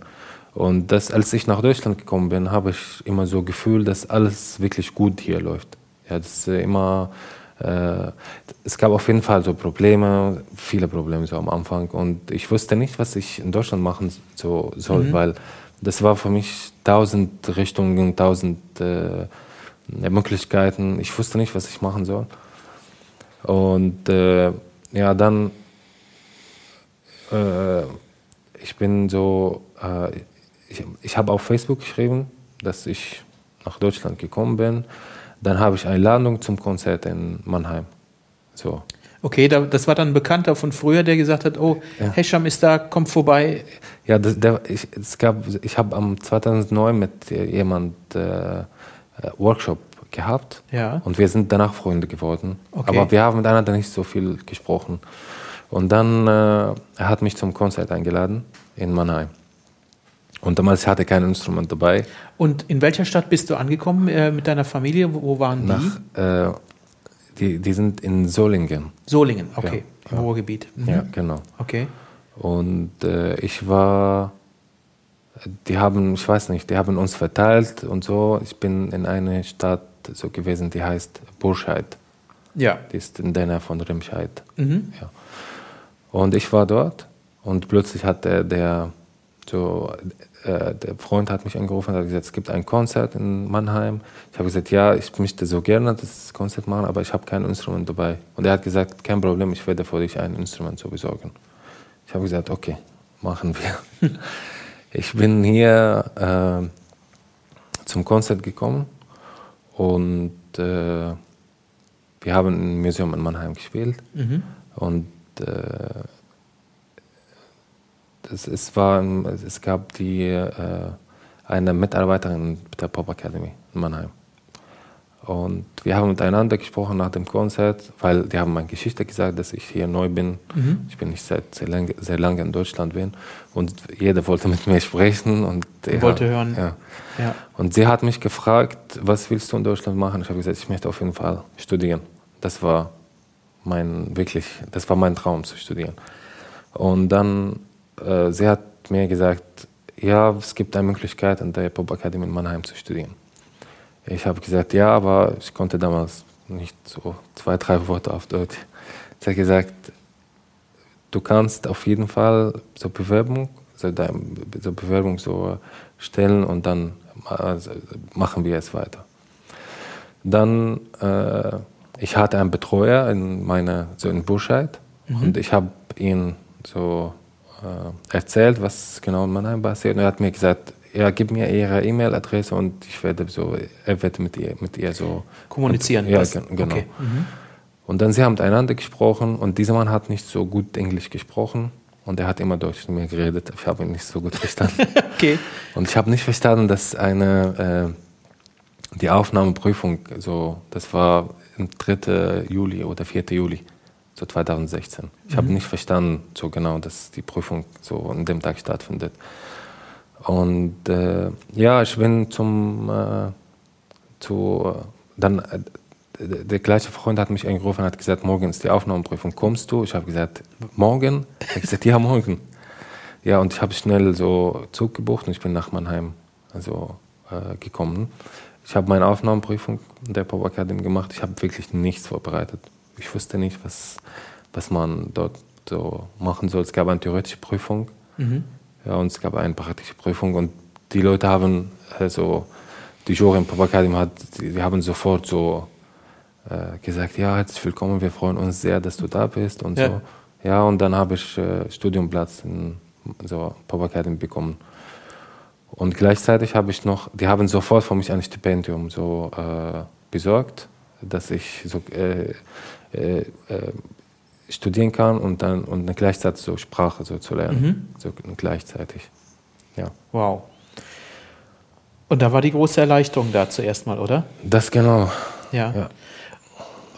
Und das, als ich nach Deutschland gekommen bin, habe ich immer so Gefühl, dass alles wirklich gut hier läuft. Ja, das immer, äh, es gab auf jeden Fall so Probleme, viele Probleme so am Anfang. Und ich wusste nicht, was ich in Deutschland machen so, soll, mhm. weil das war für mich tausend Richtungen, tausend äh, Möglichkeiten. Ich wusste nicht, was ich machen soll. Und äh, ja, dann, äh, ich bin so, äh, ich, ich habe auf Facebook geschrieben, dass ich nach Deutschland gekommen bin. Dann habe ich Einladung zum Konzert in Mannheim. So. Okay, da, das war dann ein Bekannter von früher, der gesagt hat, oh, ja. Hesham ist da, kommt vorbei. Ja, das, der, ich, es gab, ich habe am 2009 mit jemand äh, Workshop gehabt. Ja. Und wir sind danach Freunde geworden. Okay. Aber wir haben miteinander nicht so viel gesprochen. Und dann, äh, er hat mich zum Konzert eingeladen in Mannheim. Und damals hatte ich kein Instrument dabei. Und in welcher Stadt bist du angekommen äh, mit deiner Familie? Wo, waren die? Nach, äh, die? Die sind in Solingen. Solingen, okay. Ja, Im Ruhrgebiet. Mhm. Ja, genau. Okay. Und äh, ich war die haben, ich weiß nicht, die haben uns verteilt und so. Ich bin in einer Stadt so gewesen, die heißt Burscheid. Ja. Die ist in der Nähe von Remscheid. Mhm. Ja. Und ich war dort und plötzlich hat der, der so, äh, der Freund hat mich angerufen und hat gesagt, es gibt ein Konzert in Mannheim. Ich habe gesagt, ja, ich möchte so gerne das Konzert machen, aber ich habe kein Instrument dabei. Und er hat gesagt, kein Problem, ich werde für dich ein Instrument so besorgen. Ich habe gesagt, okay, machen wir. [laughs] Ich bin hier äh, zum Konzert gekommen und äh, wir haben im Museum in Mannheim gespielt mhm. und äh, es, es, war, es gab die, äh, eine Mitarbeiterin der Pop Academy in Mannheim. Und wir haben miteinander gesprochen nach dem Konzert, weil die haben meine Geschichte gesagt, dass ich hier neu bin. Mhm. Ich bin nicht seit sehr lange, sehr lange in Deutschland bin. Und jeder wollte mit mir sprechen. Und ja, wollte hören. Ja. ja. Und sie hat mich gefragt, was willst du in Deutschland machen? Ich habe gesagt, ich möchte auf jeden Fall studieren. Das war mein, wirklich, das war mein Traum zu studieren. Und dann, äh, sie hat mir gesagt, ja, es gibt eine Möglichkeit, an der Pop Academy in Mannheim zu studieren. Ich habe gesagt, ja, aber ich konnte damals nicht so zwei, drei Worte auf Deutsch. Sie hat gesagt, du kannst auf jeden Fall so Bewerbung, so, so Bewerbung so stellen und dann also machen wir es weiter. Dann, äh, ich hatte einen Betreuer in meiner, so in Burscheid mhm. und ich habe ihn so äh, erzählt, was genau in Mannheim passiert und er hat mir gesagt, ja, gib mir ihre E-Mail-Adresse und ich werde so, er wird mit ihr, mit ihr so kommunizieren. Ja, genau. Okay. Mhm. Und dann sie haben miteinander gesprochen und dieser Mann hat nicht so gut Englisch gesprochen und er hat immer Deutsch mit mir geredet. Ich habe ihn nicht so gut verstanden. [laughs] okay. Und ich habe nicht verstanden, dass eine äh, die Aufnahmeprüfung so, das war am 3. Juli oder 4. Juli, so 2016. Ich mhm. habe nicht verstanden so genau, dass die Prüfung so an dem Tag stattfindet. Und äh, ja, ich bin zum, äh, zu, dann, äh, der gleiche Freund hat mich angerufen und hat gesagt, morgen ist die Aufnahmeprüfung, kommst du? Ich habe gesagt, morgen? Er hat gesagt, ja, morgen. Ja, und ich habe schnell so Zug gebucht und ich bin nach Mannheim also, äh, gekommen. Ich habe meine Aufnahmeprüfung der Pop Academy gemacht. Ich habe wirklich nichts vorbereitet. Ich wusste nicht, was, was man dort so machen soll. Es gab eine theoretische Prüfung. Mhm. Ja, und es gab eine praktische Prüfung und die Leute haben, also die Jury im Pop Academy hat, die, die haben sofort so äh, gesagt, ja, herzlich willkommen, wir freuen uns sehr, dass du da bist und ja. so. Ja, und dann habe ich äh, Studiumplatz in so Pop Academy bekommen. Und gleichzeitig habe ich noch, die haben sofort für mich ein Stipendium so äh, besorgt, dass ich so äh, äh, äh studieren kann und dann und gleichzeitig so Sprache so zu lernen. Mhm. So gleichzeitig. Ja. Wow. Und da war die große Erleichterung da zuerst mal, oder? Das genau. Ja. ja.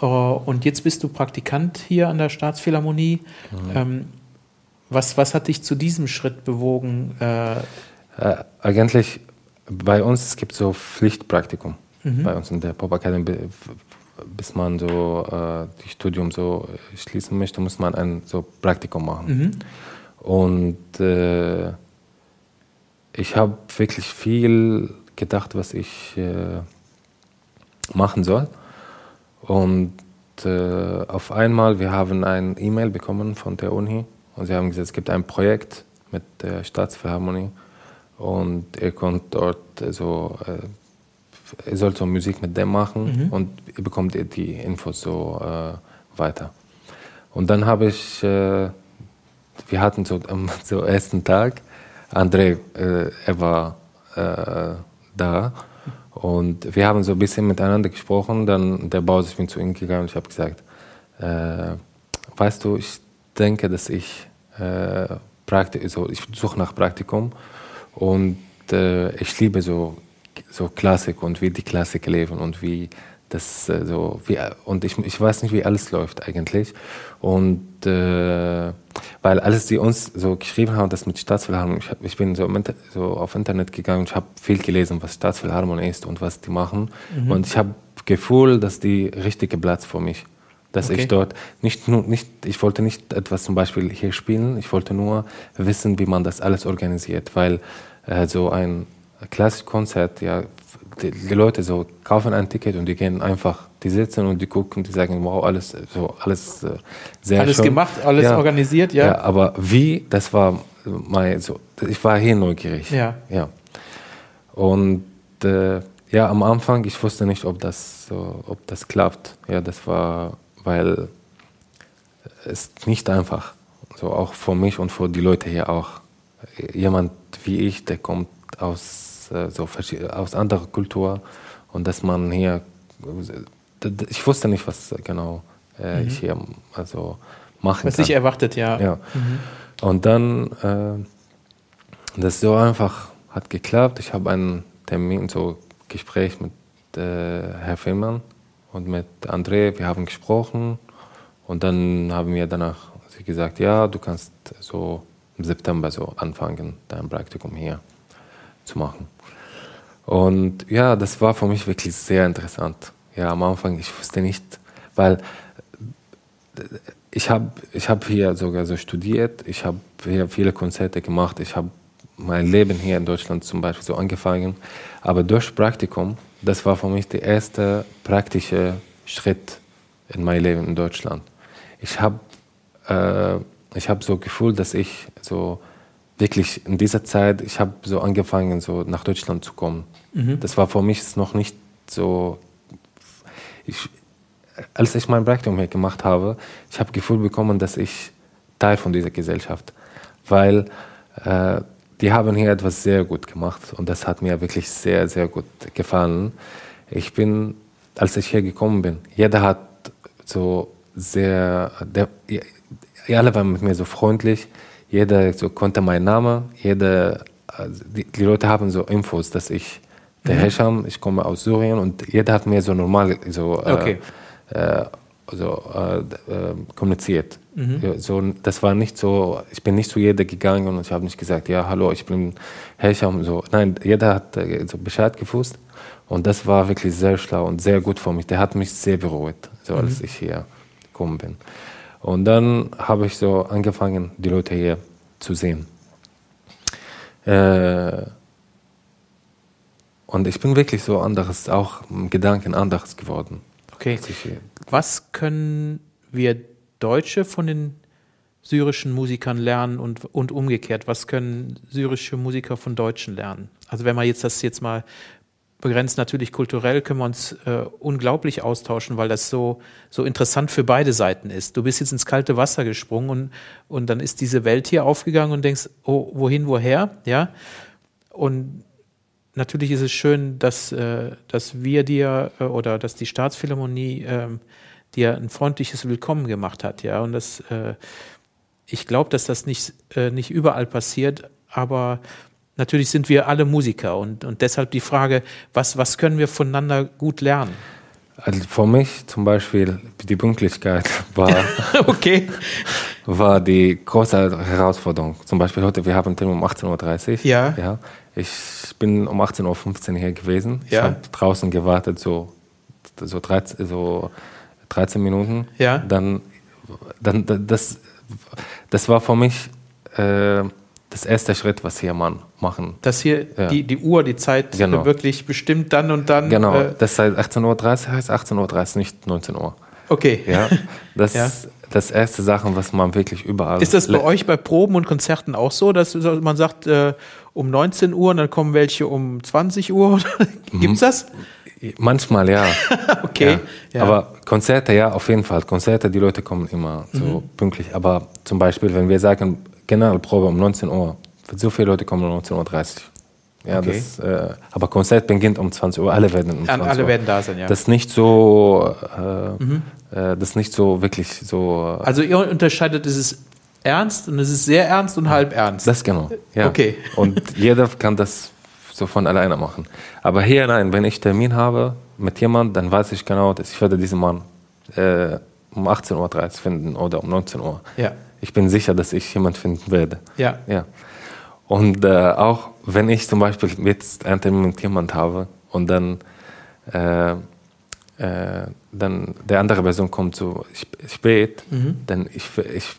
Uh, und jetzt bist du Praktikant hier an der Staatsphilharmonie. Mhm. Ähm, was, was hat dich zu diesem Schritt bewogen? Äh, äh, eigentlich bei uns es gibt so Pflichtpraktikum. Mhm. Bei uns in der Pop Academy bis man so äh, das Studium so schließen möchte, muss man ein so Praktikum machen. Mhm. Und äh, ich habe wirklich viel gedacht, was ich äh, machen soll. Und äh, auf einmal, wir haben ein E-Mail bekommen von der Uni und sie haben gesagt, es gibt ein Projekt mit der Staatsphilharmonie und ihr könnt dort so sollt so Musik mit dem machen mhm. und ihr bekommt die Infos so äh, weiter. Und dann habe ich, äh, wir hatten so am [laughs] so ersten Tag, André, äh, er war äh, da und wir haben so ein bisschen miteinander gesprochen. Dann der Bauer, ich bin zu ihm gegangen und ich habe gesagt, äh, weißt du, ich denke, dass ich äh, Praktik, so, ich suche nach Praktikum und ich liebe so so Klassik und wie die Klassik leben und wie das äh, so wie und ich, ich weiß nicht wie alles läuft eigentlich und äh, weil alles die uns so geschrieben haben das mit Staatsphilharmonie ich, ich bin so, so auf Internet gegangen und ich habe viel gelesen was Staatsphilharmonie ist und was die machen mhm. und ich habe Gefühl dass die richtige Platz für mich dass okay. ich dort nicht nur nicht ich wollte nicht etwas zum Beispiel hier spielen ich wollte nur wissen wie man das alles organisiert weil äh, so ein Klassikkonzert, ja, die, die, Leute so kaufen ein Ticket und die gehen einfach, die sitzen und die gucken, die sagen, wow, alles so, alles äh, sehr Alles schön. gemacht, alles ja, organisiert, ja. ja. Aber wie, das war mein, so, ich war hier neugierig. Ja. ja. Und äh, ja, am Anfang, ich wusste nicht, ob das, so, ob das klappt. Ja, das war, weil es nicht einfach. So auch für mich und für die Leute hier auch. Jemand wie ich, der kommt aus äh, so aus anderer Kultur und dass man hier ich wusste nicht, was genau äh, mhm. ich hier also machen was kann. Was ich erwartet, ja. ja. Mhm. Und dann, äh, das so einfach hat geklappt. Ich habe einen Termin, so Gespräch mit äh, Herrn Fillmann und mit André. Wir haben gesprochen und dann haben wir danach sie gesagt, ja, du kannst so im September so anfangen, dein Praktikum hier zu machen. Und ja, das war für mich wirklich sehr interessant. Ja, am Anfang, ich wusste nicht, weil ich habe ich hab hier sogar so studiert, ich habe hier viele Konzerte gemacht, ich habe mein Leben hier in Deutschland zum Beispiel so angefangen. Aber durch Praktikum, das war für mich der erste praktische Schritt in mein Leben in Deutschland. Ich habe äh, habe so Gefühl, dass ich so wirklich in dieser Zeit, ich habe so angefangen, so nach Deutschland zu kommen. Mhm. Das war für mich noch nicht so. Ich, als ich mein Praktikum hier gemacht habe, ich habe Gefühl bekommen, dass ich Teil von dieser Gesellschaft, weil äh, die haben hier etwas sehr gut gemacht und das hat mir wirklich sehr, sehr gut gefallen. Ich bin, als ich hier gekommen bin, jeder hat so sehr, der, alle waren mit mir so freundlich, jeder so konnte meinen Namen, jeder, die, die, Leute haben so Infos, dass ich der mhm. Hesham, ich komme aus Syrien und jeder hat mir so normal so äh, okay. äh, so, äh, äh, kommuniziert. Mhm. So, das war nicht so, ich bin nicht zu jeder gegangen und ich habe nicht gesagt, ja, hallo, ich bin Hesham. So. Nein, jeder hat äh, so Bescheid gewusst und das war wirklich sehr schlau und sehr gut für mich. Der hat mich sehr beruhigt, so mhm. als ich hier gekommen bin. Und dann habe ich so angefangen, die Leute hier zu sehen. Äh, und ich bin wirklich so anderes, auch im Gedanken anderes geworden. Okay. Was können wir Deutsche von den syrischen Musikern lernen und, und umgekehrt? Was können syrische Musiker von Deutschen lernen? Also wenn man jetzt das jetzt mal begrenzt natürlich kulturell, können wir uns äh, unglaublich austauschen, weil das so, so interessant für beide Seiten ist. Du bist jetzt ins kalte Wasser gesprungen und, und dann ist diese Welt hier aufgegangen und denkst, oh, wohin, woher, ja? Und natürlich ist es schön, dass, äh, dass wir dir äh, oder dass die Staatsphilharmonie äh, dir ein freundliches Willkommen gemacht hat, ja? Und das, äh, ich glaube, dass das nicht, äh, nicht überall passiert, aber natürlich sind wir alle Musiker und, und deshalb die Frage, was, was können wir voneinander gut lernen? Also für mich zum Beispiel die Pünktlichkeit [laughs] war, [laughs] okay. war die große Herausforderung. Zum Beispiel heute, wir haben Termin um 18.30 Uhr. Ja. ja. Ich bin um 18.15 Uhr hier gewesen. Ja. Ich habe draußen gewartet, so, so, 13, so 13 Minuten. Ja. Dann, dann das, das war für mich äh, das erste Schritt, was hier man machen. Dass hier ja. die, die Uhr, die Zeit genau. wirklich bestimmt dann und dann. Genau, äh, das heißt 18.30 Uhr heißt 18.30 Uhr, nicht 19 Uhr. Okay. Ja, das [laughs] ja. das erste Sachen, was man wirklich überall. Ist das bei euch bei Proben und Konzerten auch so, dass man sagt, äh, um 19 Uhr und dann kommen welche um 20 Uhr? [laughs] Gibt's das? Manchmal ja. [laughs] okay. Ja. Ja. Aber Konzerte, ja, auf jeden Fall. Konzerte, die Leute kommen immer so mhm. pünktlich. Aber zum Beispiel, wenn wir sagen, Generalprobe um 19 Uhr. So viele Leute kommen um 19.30 Uhr. Ja, okay. das, äh, aber Konzert beginnt um 20 Uhr. Alle werden um 20 Uhr. Alle werden da sein, ja. Das ist nicht so, äh, mhm. äh, das nicht so wirklich so. Äh, also ihr unterscheidet, es ist ernst und es ist sehr ernst und halb ernst. Das genau. Ja. Okay. [laughs] Und jeder kann das so von alleine machen. Aber hier nein, wenn ich Termin habe mit jemandem, dann weiß ich genau, dass ich werde diesen Mann äh, um 18.30 Uhr finden oder um 19 Uhr. Ja ich bin sicher, dass ich jemand finden werde. Ja. ja. Und äh, auch wenn ich zum Beispiel jetzt einen Termin mit jemand habe und dann, äh, äh, dann der andere Person kommt so spät, mhm. dann ich, ich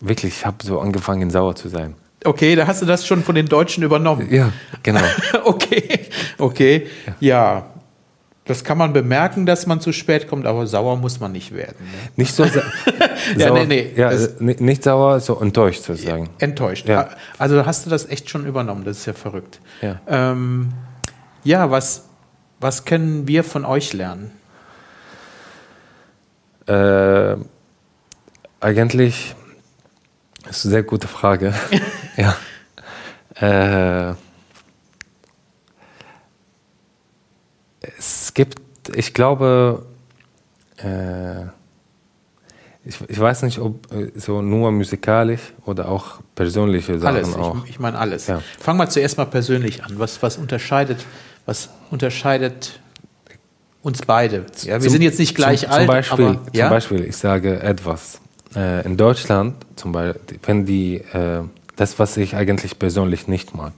wirklich, ich habe so angefangen sauer zu sein. Okay, da hast du das schon von den Deutschen übernommen. Ja, genau. [laughs] okay, okay, ja. ja. Das kann man bemerken, dass man zu spät kommt, aber sauer muss man nicht werden. Ne? Nicht so sa [laughs] ja, sauer, nee, nee, ja, nicht sauer, so enttäuscht sozusagen. Enttäuscht. Ja. Also hast du das echt schon übernommen, das ist ja verrückt. Ja, ähm, ja was, was können wir von euch lernen? Äh, eigentlich ist eine sehr gute Frage. [laughs] ja. Äh, es gibt, ich glaube, Äh, ich, ich weiß nicht, ob äh, so nur musikalisch oder auch persönliche Sachen alles. auch. Ich, ich meine alles. Ja. Fang mal zuerst mal persönlich an. Was, was unterscheidet, was unterscheidet uns beide? Ja, wir Zum- sind jetzt nicht gleich zum, alt, zum Beispiel, aber ja? zum Beispiel, ich sage etwas. Äh, in Deutschland, zum Beispiel, wenn die, äh, das, was ich eigentlich persönlich nicht mag,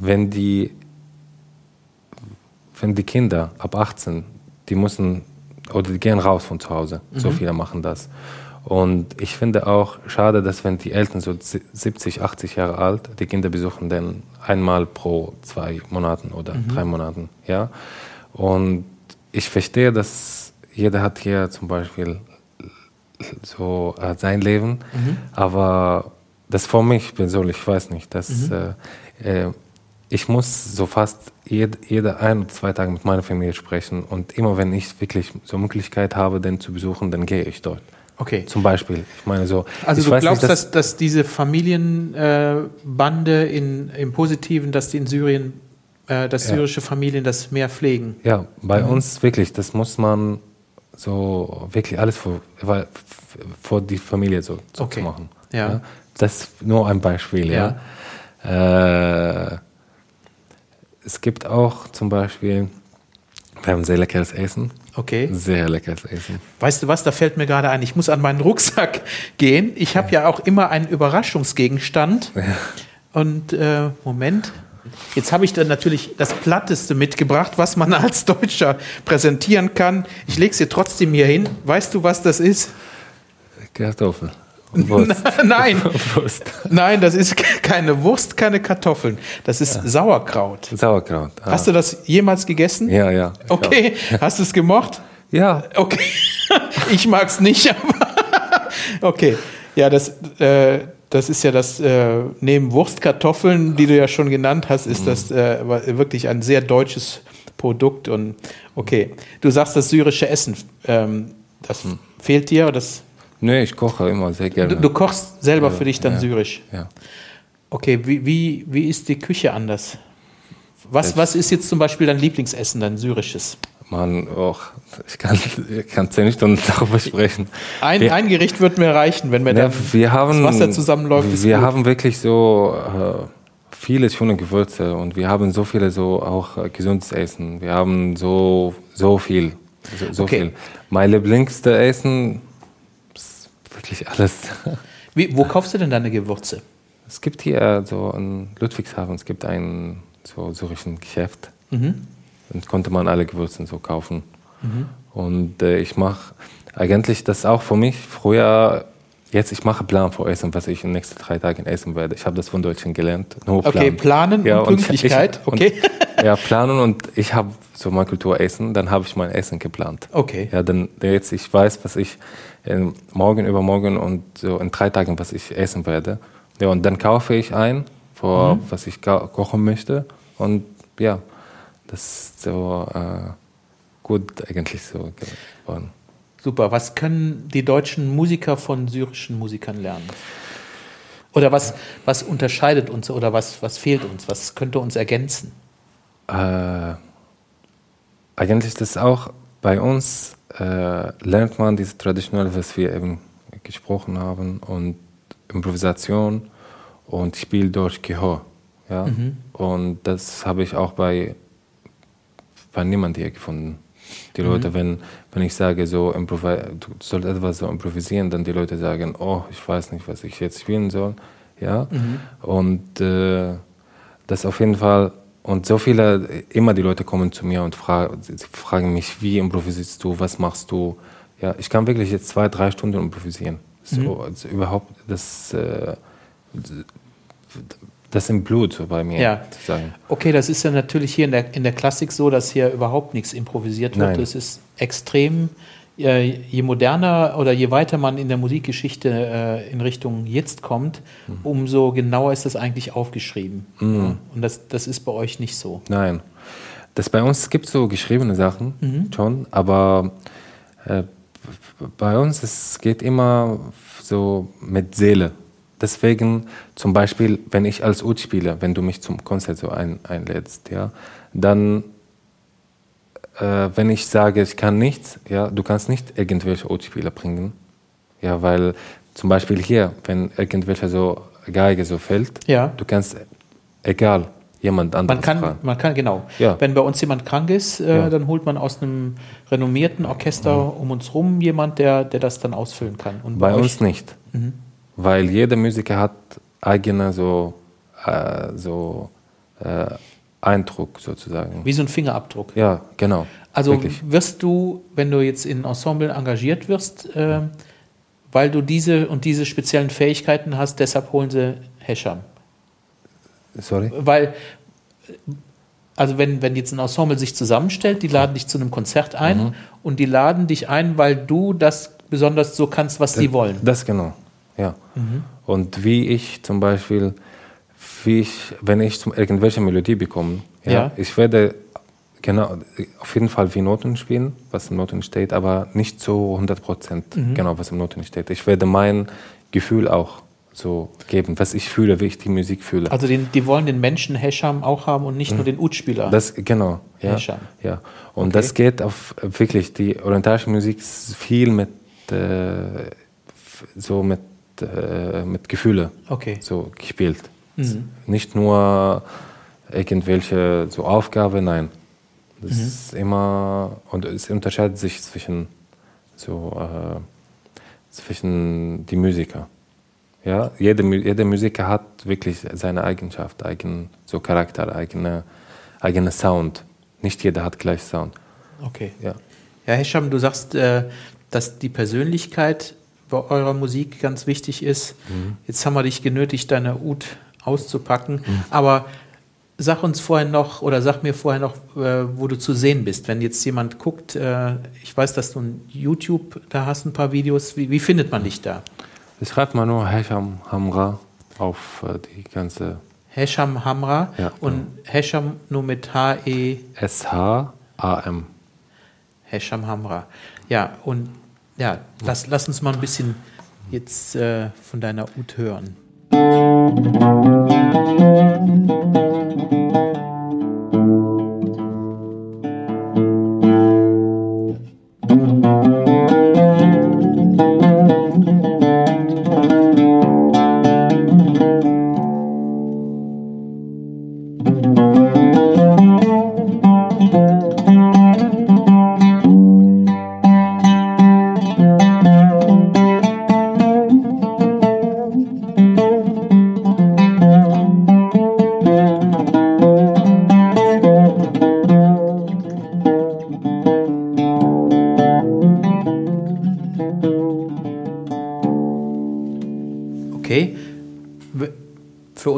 wenn die, wenn die Kinder ab 18, die müssen, oder die gehen raus von zu Hause, so Mhm. viele machen das. Und ich finde auch schade, dass wenn die Eltern so 70, 80 Jahre alt, die Kinder besuchen dann einmal pro zwei Monaten oder Mhm. drei Monaten, ja. Und ich verstehe, dass jeder hat hier zum Beispiel so äh, sein Leben, Mhm. aber das für mich persönlich, ich weiß nicht, dass Mhm. äh, äh, ich muss so fast jed, jede ein oder zwei Tage mit meiner Familie sprechen und immer wenn ich wirklich so Möglichkeit habe, den zu besuchen, dann gehe ich dort. Okay. Zum Beispiel, ich meine so. Also du glaubst, nicht, dass, dass diese Familienbande äh, in, im Positiven, dass die in Syrien, äh, dass Ja. syrische Familien das mehr pflegen? Ja, bei Mhm. uns wirklich, das muss man so wirklich alles vor, vor die Familie so, so Okay. zu machen. Ja. Das ist nur ein Beispiel, ja. Äh, es gibt auch zum Beispiel, wir haben sehr leckeres Essen. Okay. Sehr leckeres Essen. Weißt du was, da fällt mir gerade ein, ich muss an meinen Rucksack [laughs] gehen. Ich habe ja auch immer einen Überraschungsgegenstand. Und äh, Moment, jetzt habe ich dann natürlich das Platteste mitgebracht, was man [laughs] als Deutscher präsentieren kann. Ich lege es dir trotzdem hier hin. Weißt du, was das ist? Kartoffel. Wurst. [laughs] Nein, Wurst. nein, das ist keine Wurst, keine Kartoffeln. Das ist Sauerkraut. Sauerkraut. Ah. Hast du das jemals gegessen? Ja, ja. Okay, hast du es gemocht? Ja, Okay, [laughs] ich mag es nicht, [laughs] aber okay. Ja, das, äh, das ist ja das, äh, neben Wurstkartoffeln, die du ja schon genannt hast, ist das äh, wirklich ein sehr deutsches Produkt. Und okay, du sagst das syrische Essen, ähm, das fehlt dir? Das, nee, ich koche immer sehr gerne. du, du kochst selber für dich dann syrisch. ja. Okay, wie, wie, wie ist die Küche anders? Was, was ist jetzt zum Beispiel dein Lieblingsessen, dein syrisches? Man, och, ich kann, ich kann zehn Stunden darüber sprechen. Ein, Wir- ein Gericht wird mir reichen, wenn wir Ja, dann wir haben, das Wasser zusammenläuft. Wir gut. haben wirklich so äh, viele schöne Gewürze und wir haben so viele so auch äh, gesundes Essen. Wir haben so so viel, so, so Okay. viel. Mein lieblingste Essen ist wirklich alles. Wie, wo kaufst du denn deine Gewürze? Es gibt hier so in Ludwigshafen, es gibt ein so syrischen Geschäft. Und konnte man alle Gewürze so kaufen. Und äh, ich mache eigentlich das auch für mich. Früher, jetzt ich mache Plan für Essen, was ich in den nächsten drei Tagen essen werde. Ich habe das von Deutschen gelernt. Nur Okay, planen und ich- Pünktlichkeit, ich, okay. Und, [laughs] ja, planen und ich habe so mein Kulturessen, dann habe ich mein Essen geplant. Okay. Ja, dann jetzt ich weiß, was ich morgen, übermorgen und so in drei Tagen, was ich essen werde. Ja, und dann kaufe ich ein, für Mhm. was ich ko- kochen möchte. Und ja, das ist so äh, gut eigentlich so geworden. Super. Was können die deutschen Musiker von syrischen Musikern lernen? Oder was, was unterscheidet uns oder was, was fehlt uns? Was könnte uns ergänzen? Äh, eigentlich ist das auch bei uns, äh, lernt man diese traditionelle, was wir eben gesprochen haben, und Improvisation und Spiel durch Gehör. Ja? Und das habe ich auch bei, bei niemand hier gefunden. Die Leute, wenn, wenn ich sage, so, du sollst etwas so improvisieren, dann die Leute sagen, oh, ich weiß nicht, was ich jetzt spielen soll. Ja? Und äh, das auf jeden Fall, und so viele, immer die Leute kommen zu mir und fra sie fragen mich, wie improvisierst du, was machst du? Ja, ich kann wirklich jetzt zwei, drei Stunden improvisieren. So, also überhaupt, das, äh, das ist im Blut bei mir. Ja. sozusagen. Okay, das ist ja natürlich hier in der, in der Klassik so, dass hier überhaupt nichts improvisiert wird. Nein. Es ist extrem, je moderner oder je weiter man in der Musikgeschichte äh, in Richtung jetzt kommt, Mhm. umso genauer ist das eigentlich aufgeschrieben. Ja. Und das, das ist bei euch nicht so. Nein. Das bei uns gibt so geschriebene Sachen schon, aber äh, bei uns es geht immer so mit Seele. Deswegen zum Beispiel, wenn ich als Ud spiele, wenn du mich zum Konzert so ein, einlädst, ja, dann äh, wenn ich sage, ich kann nichts, ja, du kannst nicht irgendwelche Utspieler bringen. Ja, weil zum Beispiel hier, wenn irgendwelche so Geige so fällt, Ja. du kannst, egal, jemand anderes Man kann, fragen. man kann, genau. Ja. Wenn bei uns jemand krank ist, äh, Ja. dann holt man aus einem renommierten Orchester um uns rum jemand, der, der das dann ausfüllen kann. Und Bei euch- uns nicht. Mhm. Weil jeder Musiker hat eigene so, äh, so äh, Eindruck sozusagen. Wie so ein Fingerabdruck. Ja, genau. Also Wirklich. wirst du, wenn du jetzt in Ensemble engagiert wirst, äh, weil du diese und diese speziellen Fähigkeiten hast, deshalb holen sie Hescham. Sorry? Weil, also wenn, wenn jetzt ein Ensemble sich zusammenstellt, die laden dich zu einem Konzert ein Mhm. und die laden dich ein, weil du das besonders so kannst, was sie wollen. Das genau, ja. Mhm. Und wie ich zum Beispiel, wie ich, wenn ich zum, irgendwelche Melodie bekomme, ja, Ja. ich werde genau, auf jeden Fall wie Noten spielen, was im Noten steht, aber nicht so 100 Prozent Mhm. genau, was im Noten steht. Ich werde mein Gefühl auch so geben, was ich fühle, wie ich die Musik fühle. Also den, die wollen den Menschen Hescham auch haben und nicht nur den Ut-Spieler. Mhm. Das, genau, ja. Hescham. ja. Und Okay. das geht auf wirklich, die orientalische Musik ist viel mit, äh, so mit, äh, mit Gefühle Okay. so gespielt. Mhm. Nicht nur irgendwelche so Aufgabe, nein. Das Mhm. ist immer, und es unterscheidet sich zwischen so, äh, zwischen die Musiker. Ja, jeder, jeder Musiker hat wirklich seine Eigenschaft, eigen, so Charakter, eigene, eigene Sound. Nicht jeder hat gleich Sound. Okay. Ja. Ja, Hescham, du sagst, äh, dass die Persönlichkeit bei eurer Musik ganz wichtig ist. Mhm. Jetzt haben wir dich genötigt, deine Ut auszupacken. Aber sag uns vorher noch oder sag mir vorher noch, äh, wo du zu sehen bist. Wenn jetzt jemand guckt, äh, ich weiß, dass du ein YouTube, da hast ein paar Videos. Wie, wie findet man dich da? Ich schreibe mal nur Hesham Hamra auf äh, die ganze Hescham Hamra Ja, und Hescham nur mit H-E. S-H-A-M. Hesham Hamra. Ja, und ja, lass, lass uns mal ein bisschen jetzt äh, von deiner Ut hören. Okay.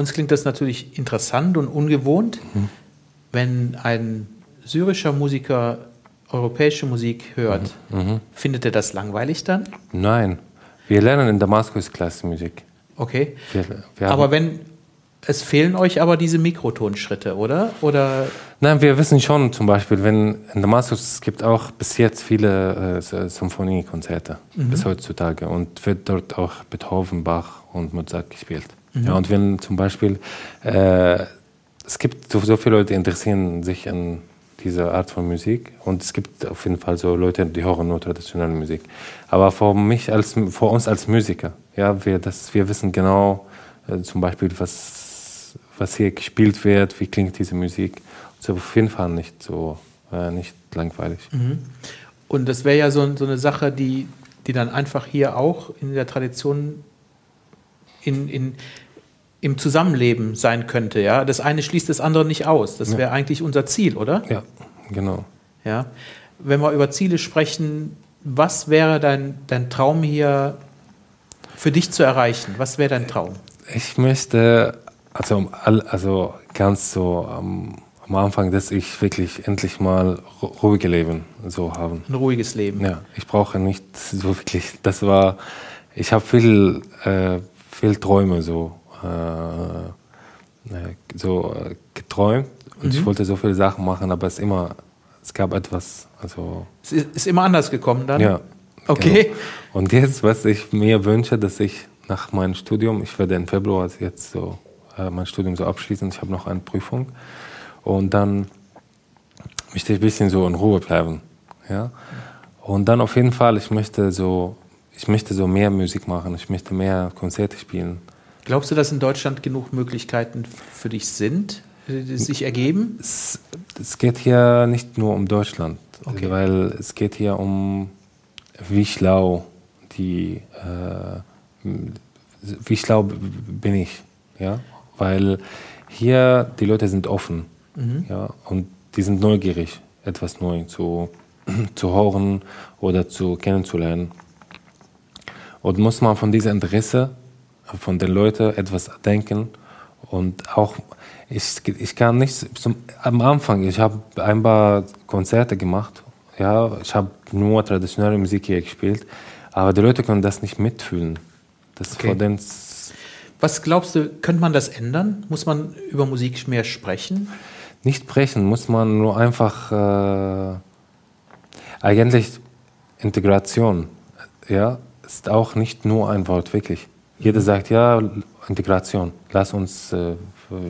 Uns klingt das natürlich interessant und ungewohnt, wenn ein syrischer Musiker europäische Musik hört. Findet er das langweilig dann? Nein, wir lernen in Damaskus Klassenmusik. Okay. Wir, wir Aber wenn es fehlen euch aber diese Mikrotonschritte, oder? Oder nein, wir wissen schon zum Beispiel, wenn in Damaskus es gibt auch bis jetzt viele äh, Symphoniekonzerte bis heutzutage und wird dort auch Beethoven, Bach und Mozart gespielt. Ja, und wenn zum Beispiel äh, es gibt so, so viele Leute, die interessieren sich an dieser Art von Musik und es gibt auf jeden Fall so Leute, die hören nur traditionelle Musik. Aber für mich als für uns als Musiker, ja, wir das wir wissen genau äh, zum Beispiel was was hier gespielt wird, wie klingt diese Musik. So auf jeden Fall nicht so äh, nicht langweilig. und das wäre ja so, so eine Sache, die, die dann einfach hier auch in der Tradition in, in, im Zusammenleben sein könnte. Ja? Das eine schließt das andere nicht aus. Das wäre eigentlich unser Ziel, oder? Ja, genau. Ja. Wenn wir über Ziele sprechen, was wäre dein, dein Traum hier für dich zu erreichen? Was wäre dein Traum? Ich möchte, also, all- also ganz so am, am Anfang, dass ich wirklich endlich mal ru- ruhige Leben so haben. Ein ruhiges Leben. Ja, ich brauche nicht so wirklich. Das war, ich habe viel, äh, viel Träume so, so äh, geträumt und ich wollte so viele Sachen machen, aber es immer, es gab etwas, also Es ist, ist immer anders gekommen dann? ja. Okay. Genau. Und jetzt, was ich mir wünsche, dass ich nach meinem Studium, ich werde im Februar jetzt so äh, mein Studium so abschließen, ich habe noch eine Prüfung und dann möchte ich ein bisschen so in Ruhe bleiben. Ja? Und dann auf jeden Fall, ich möchte so, ich möchte so mehr Musik machen, ich möchte mehr Konzerte spielen. Glaubst du, dass in Deutschland genug Möglichkeiten für dich sind, die sich ergeben? Es, es geht hier nicht nur um Deutschland, okay. weil es geht hier um wie schlau die, äh, wie schlau bin ich, ja, weil hier die Leute sind offen, mhm. ja, und die sind neugierig, etwas neu zu, [clears throat] zu hören oder zu kennenzulernen. Und muss man von diesem Interesse von den Leuten etwas denken und auch ich, ich kann nicht zum, am Anfang ich habe ein paar Konzerte gemacht ja ich habe nur traditionelle Musik hier gespielt aber die Leute können das nicht mitfühlen. Das okay. was glaubst du könnte man das ändern? Muss man über Musik mehr sprechen? Nicht sprechen muss man nur einfach äh, eigentlich Integration ja ist auch nicht nur ein Wort wirklich jeder sagt ja Integration lass uns äh,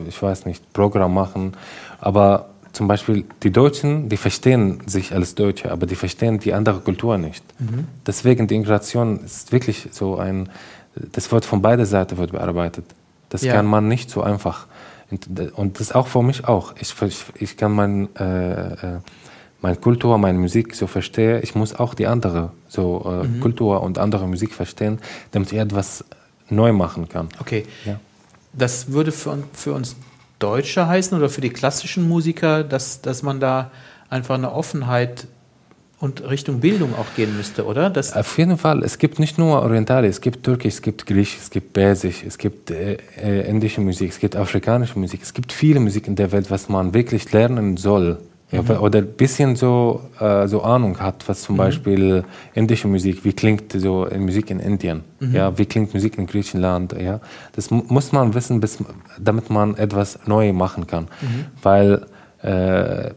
ich weiß nicht Programm machen aber zum Beispiel die deutschen die verstehen sich als deutsche aber die verstehen die andere Kultur nicht mhm. deswegen die Integration ist wirklich so ein das wird von beider Seite wird bearbeitet das ja. kann man nicht so einfach und das auch für mich auch ich, ich kann mein äh, äh, mein Kultur meine Musik so verstehe ich muss auch die andere so äh, mhm. Kultur und andere Musik verstehen damit ich etwas neu machen kann. Okay. Ja. das würde für, für uns deutsche heißen oder für die klassischen musiker dass dass man da einfach eine offenheit und richtung bildung auch gehen müsste oder? Das auf jeden fall. Es gibt nicht nur orientale es gibt türkisch es gibt griechisch es gibt basisch es gibt äh, äh, indische musik es gibt afrikanische musik. Es gibt viele musik in der welt was man wirklich lernen soll Ja, mhm. oder bisschen so äh, so ahnung hat was zum mhm. beispiel indische musik wie klingt so musik in indien mhm. ja wie klingt musik in griechenland ja das muss man wissen bis damit man etwas neu machen kann mhm. weil äh,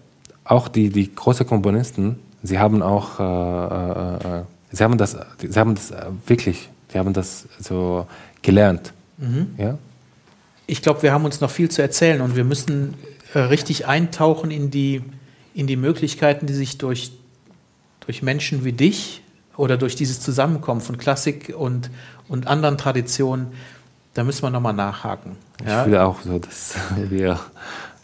auch die die große komponisten sie haben auch äh, äh, äh sie haben das sie haben das äh, wirklich sie haben das so gelernt mhm. ja ich glaube wir haben uns noch viel zu erzählen und wir müssen richtig eintauchen in die in die Möglichkeiten, die sich durch, durch Menschen wie dich oder durch dieses Zusammenkommen von Klassik und, und anderen Traditionen, da müssen wir noch mal nachhaken. Ja? Ich will auch so, dass [laughs] wir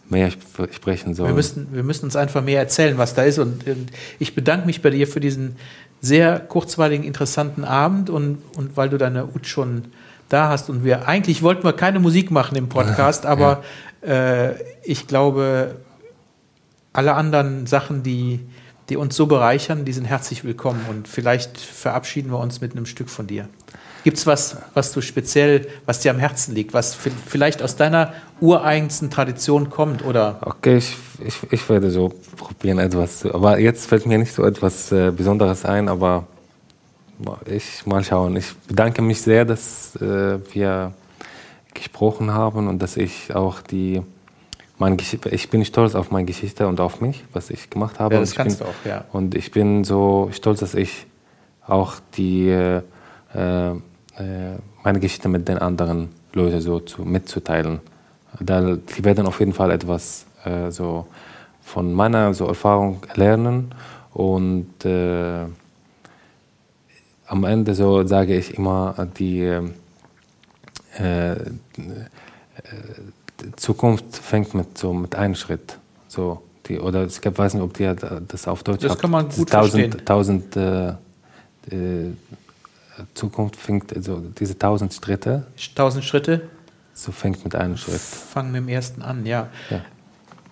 mehr sprechen sollen. Wir müssen, wir müssen uns einfach mehr erzählen, was da ist. Und, und ich bedanke mich bei dir für diesen sehr kurzweiligen, interessanten Abend und, und weil du deine Ut schon da hast. Und wir eigentlich wollten wir keine Musik machen im Podcast, [laughs] aber ja. äh, ich glaube, alle anderen Sachen, die, die uns so bereichern, die sind herzlich willkommen und vielleicht verabschieden wir uns mit einem Stück von dir. Gibt es was, was du speziell, was dir am Herzen liegt, was vielleicht aus deiner ureigensten Tradition kommt oder? Okay, ich, ich, ich werde so probieren etwas, zu, aber jetzt fällt mir nicht so etwas äh, Besonderes ein, aber ich mal schauen. Ich bedanke mich sehr, dass äh, wir gesprochen haben und dass ich auch die, mein ich bin stolz auf meine Geschichte und auf mich, was ich gemacht habe. Ja, das kannst bin, du auch, ja. Und ich bin so stolz, dass ich auch die, äh, äh, meine Geschichte mit den anderen Leuten so zu, mitzuteilen. Da, die werden auf jeden Fall etwas äh, so von meiner so Erfahrung lernen und äh, am Ende so sage ich immer die äh, äh, Zukunft fängt mit so mit einem Schritt so die oder ich weiß nicht ob die das auf Deutsch das habt. kann man gut tausend, tausend äh, äh, Zukunft fängt also diese tausend Schritte tausend Schritte so fängt mit einem Schritt fangen mit dem ersten an ja, ja.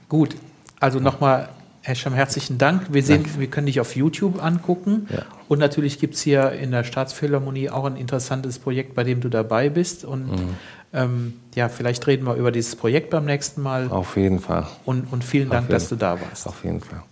gut also noch mal Herr Scham, herzlichen Dank. Wir sehen, Danke. wir können dich auf YouTube angucken. Ja. Und natürlich gibt es hier in der Staatsphilharmonie auch ein interessantes Projekt, bei dem du dabei bist. Und mhm. Ähm, ja, vielleicht reden wir über dieses Projekt beim nächsten Mal. Auf jeden Fall. Und, und vielen Dank, dass du da warst. Auf jeden Fall.